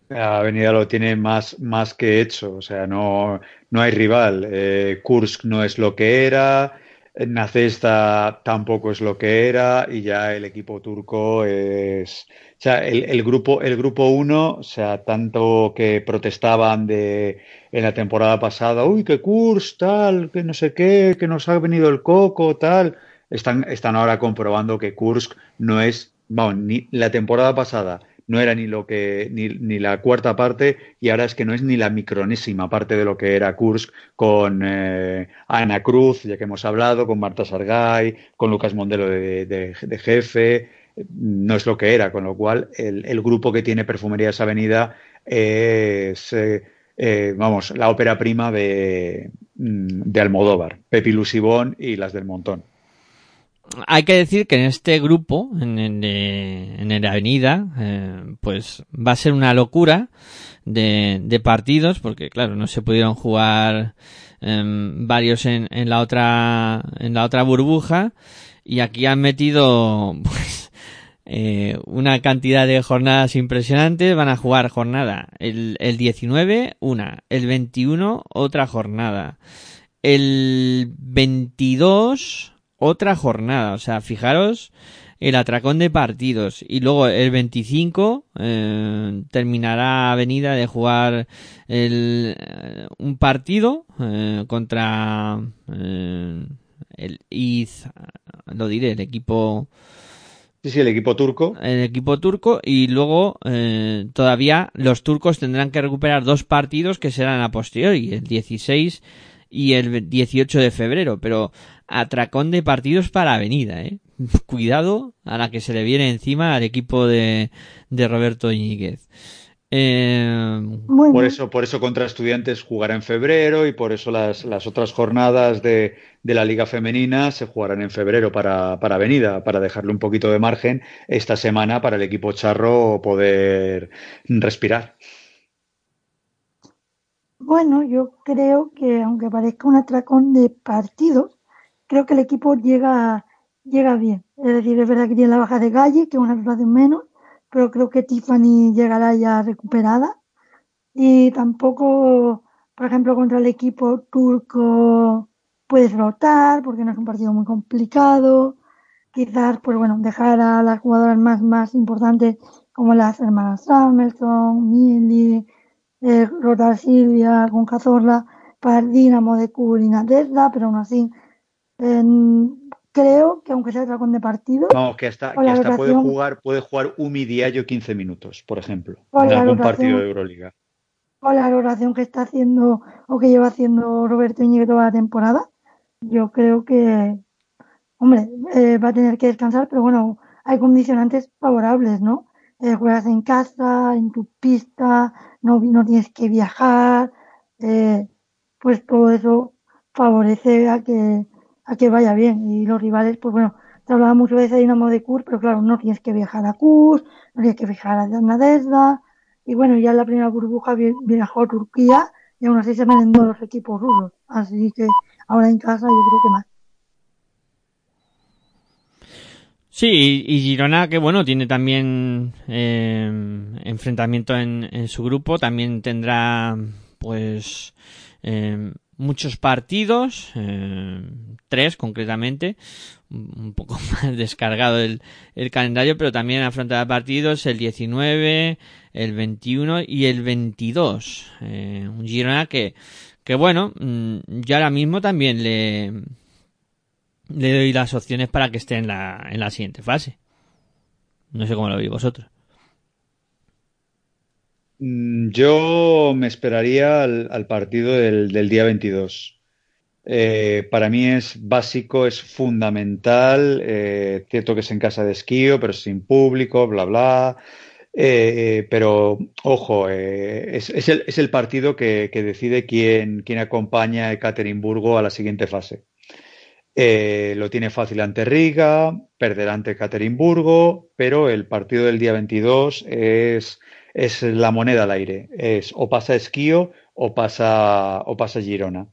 Avenida lo tiene más, más que hecho, o sea, no, no hay rival. Eh, Kursk no es lo que era, Nacesta tampoco es lo que era y ya el equipo turco es, o sea, el, el grupo, el grupo uno, o sea, tanto que protestaban de en la temporada pasada, uy, que Kursk tal, que no sé qué, que nos ha venido el coco, tal, están, están ahora comprobando que Kursk no es, vamos, ni la temporada pasada no era ni lo que ni, ni, la cuarta parte y ahora es que no es ni la micronésima parte de lo que era Kursk con eh, Ana Cruz, ya que hemos hablado, con Marta Sargay, con Lucas Mondelo de, de, jefe, no es lo que era, con lo cual el, el grupo que tiene Perfumerías Avenida es, eh, eh, vamos, la ópera prima de, de Almodóvar, Pepi Lucibón y las del Montón hay que decir que en este grupo, en el, de, en el Avenida, eh, pues va a ser una locura de, de, partidos, porque claro, no se pudieron jugar eh, varios en, en, la otra, en la otra burbuja, y aquí han metido, pues, eh, una cantidad de jornadas impresionantes, van a jugar jornada el, el 19, una, el 21, otra jornada, el 22, otra jornada. O sea, fijaros el atracón de partidos. Y luego el 25 eh, terminará Avenida de jugar el, eh, un partido eh, contra el IZ, lo diré, el equipo. Sí, sí, el equipo turco. El equipo turco y luego eh, todavía los turcos tendrán que recuperar dos partidos que serán a posteriori, el 16 y el 18 de febrero, pero atracón de partidos para Avenida, ¿eh? Cuidado a la que se le viene encima al equipo de, de Roberto Iñiguez. Eh... Por eso, por eso contra estudiantes jugará en febrero y por eso las, las otras jornadas de, de, la Liga Femenina se jugarán en febrero para, para Avenida, para dejarle un poquito de margen esta semana para el equipo charro poder respirar. Bueno, yo creo que aunque parezca un atracón de partidos, creo que el equipo llega, llega bien. Es decir, es verdad que tiene la baja de Galle, que es una situación menos, pero creo que Tiffany llegará ya recuperada. Y tampoco, por ejemplo, contra el equipo turco puedes rotar, porque no es un partido muy complicado. Quizás, pues bueno, dejar a las jugadoras más, más importantes, como las hermanas Samuelson, Mieli, eh, rotar Silvia con Cazorla para Dinamo de Curina Tesla, pero aún así eh, creo que aunque sea dragón de partido. No, que hasta, que hasta puede jugar, puede jugar Umi Diallo 15 minutos, por ejemplo, en algún partido de Euroliga. O la valoración que está haciendo o que lleva haciendo Roberto Iñigo toda la temporada, yo creo que, hombre, eh, va a tener que descansar, pero bueno, hay condicionantes favorables, ¿no? Eh, juegas en casa, en tu pista, no, no tienes que viajar, eh, pues todo eso favorece a que a que vaya bien. Y los rivales, pues bueno, te hablaba muchas veces de Dinamo de Kurs, pero claro, no tienes que viajar a Kurs, no tienes que viajar a Nadezhda. Y bueno, ya la primera burbuja viajó a Turquía y aún así se merendó los equipos rusos. Así que ahora en casa yo creo que más. Sí, y, Girona, que bueno, tiene también eh, enfrentamiento en, en su grupo, también tendrá pues eh, muchos partidos, eh, tres concretamente, un poco más descargado el, el calendario, pero también afrontará partidos el 19, el 21 y el 22. Eh, un Girona que, que bueno, mm, yo ahora mismo también le, le doy las opciones para que esté en la, en la siguiente fase. No sé cómo lo veis vosotros. Mm, Yo me esperaría al, partido del, día 22. Eh, para mí es básico, es fundamental. eh, cierto que es en casa de esquío, pero sin público, bla, bla. Eh, pero, ojo, es, el, partido que, decide quién, acompaña a Ekaterimburgo a la siguiente fase. Lo tiene fácil ante Riga, perderá ante Ekaterimburgo, pero el partido del día 22 es, es la moneda al aire. Es o pasa Esquío o pasa, o pasa Girona.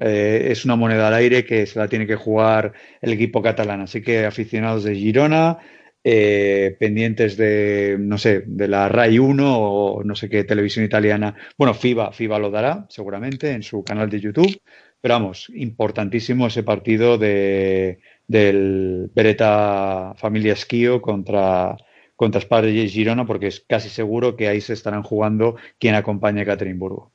Eh, es una moneda al aire que se la tiene que jugar el equipo catalán. Así que aficionados de Girona, eh, pendientes de, no sé, de la RAI 1 o no sé qué televisión italiana. Bueno, FIBA, FIBA lo dará seguramente en su canal de YouTube. Pero vamos, importantísimo ese partido de, del Beretta Familia Esquío contra, contra Sparta y Girona, porque es casi seguro que ahí se estarán jugando quien acompaña a Ekaterimburgo.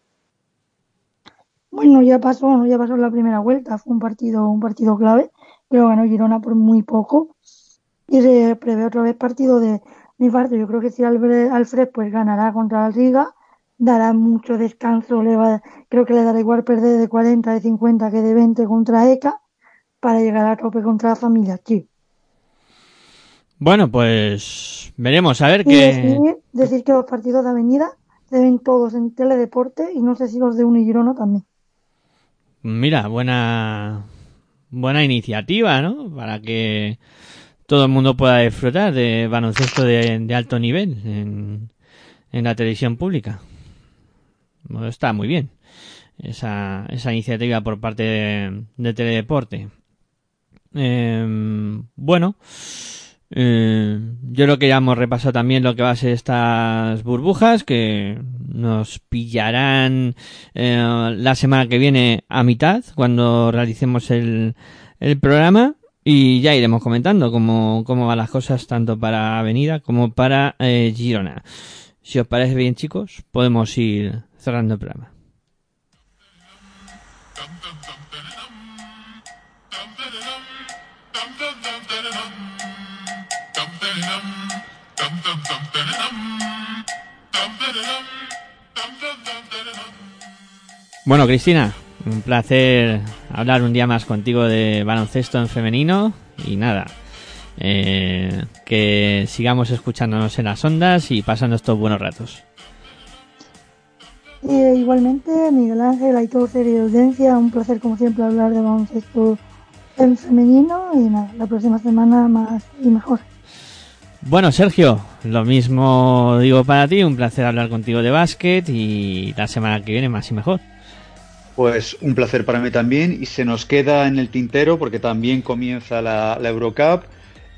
Bueno, ya pasó, ya pasó la primera vuelta, fue un partido, un partido clave, pero ganó Girona por muy poco. Y se prevé otra vez partido de, de infarto. Yo creo que si Alfred, pues ganará contra el Riga, dará mucho descanso, le va, creo que le dará igual perder de 40, de 50 que de 20 contra ECA para llegar a tope contra la familia Chi. Bueno, pues veremos a ver qué. decir, decir que los partidos de Avenida se ven todos en Teledeporte y no sé si los de Unigirona también. Mira, buena buena iniciativa, ¿no? Para que todo el mundo pueda disfrutar de baloncesto de, de alto nivel en, en la televisión pública. Bueno, está muy bien esa, esa iniciativa por parte de, de Teledeporte. Eh, bueno, eh, yo creo que ya hemos repasado también lo que va a ser estas burbujas que nos pillarán eh, la semana que viene a mitad cuando realicemos el, programa y ya iremos comentando cómo, cómo van las cosas tanto para Avenida como para eh, Girona. Si os parece bien chicos, podemos ir cerrando el programa. Bueno, Cristina, un placer hablar un día más contigo de baloncesto en femenino y nada, eh, que sigamos escuchándonos en las ondas y pasando estos buenos ratos. Eh, igualmente, Miguel Ángel, Aitor, Serie de Audiencia, un placer como siempre hablar de baloncesto en femenino y nada, la próxima semana más y mejor. Bueno, Sergio, lo mismo digo para ti, un placer hablar contigo de básquet y la semana que viene más y mejor. Pues un placer para mí también y se nos queda en el tintero porque también comienza la, Eurocup.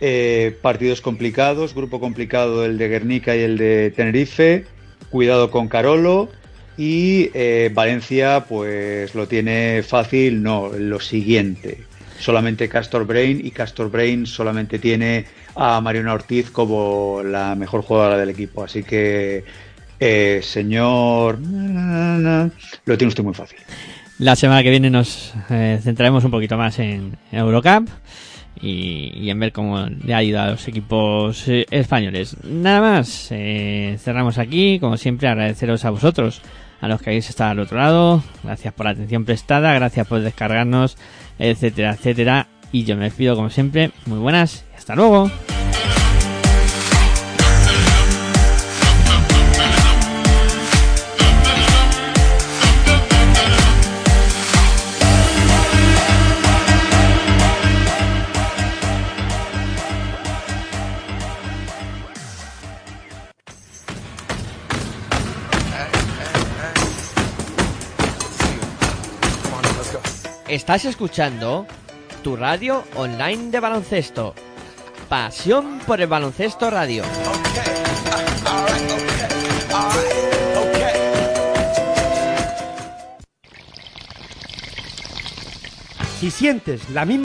Eh, partidos complicados, grupo complicado el de Guernica y el de Tenerife. Cuidado con Carolo. Y eh, Valencia pues lo tiene fácil, no, lo siguiente. Solamente Castor Brain y Castor Brain solamente tiene a Mariona Ortiz como la mejor jugadora del equipo. Así que, eh, señor, lo tiene usted muy fácil. La semana que viene nos eh, centraremos un poquito más en Eurocup y, en ver cómo le ha ido a los equipos eh, españoles. Nada más, cerramos aquí, como siempre agradeceros a vosotros, a los que habéis estado al otro lado, gracias por la atención prestada, gracias por descargarnos, etcétera, etcétera. Y yo me despido como siempre, muy buenas y hasta luego. Estás escuchando tu radio online de baloncesto. Pasión por el baloncesto radio. Si sientes la misma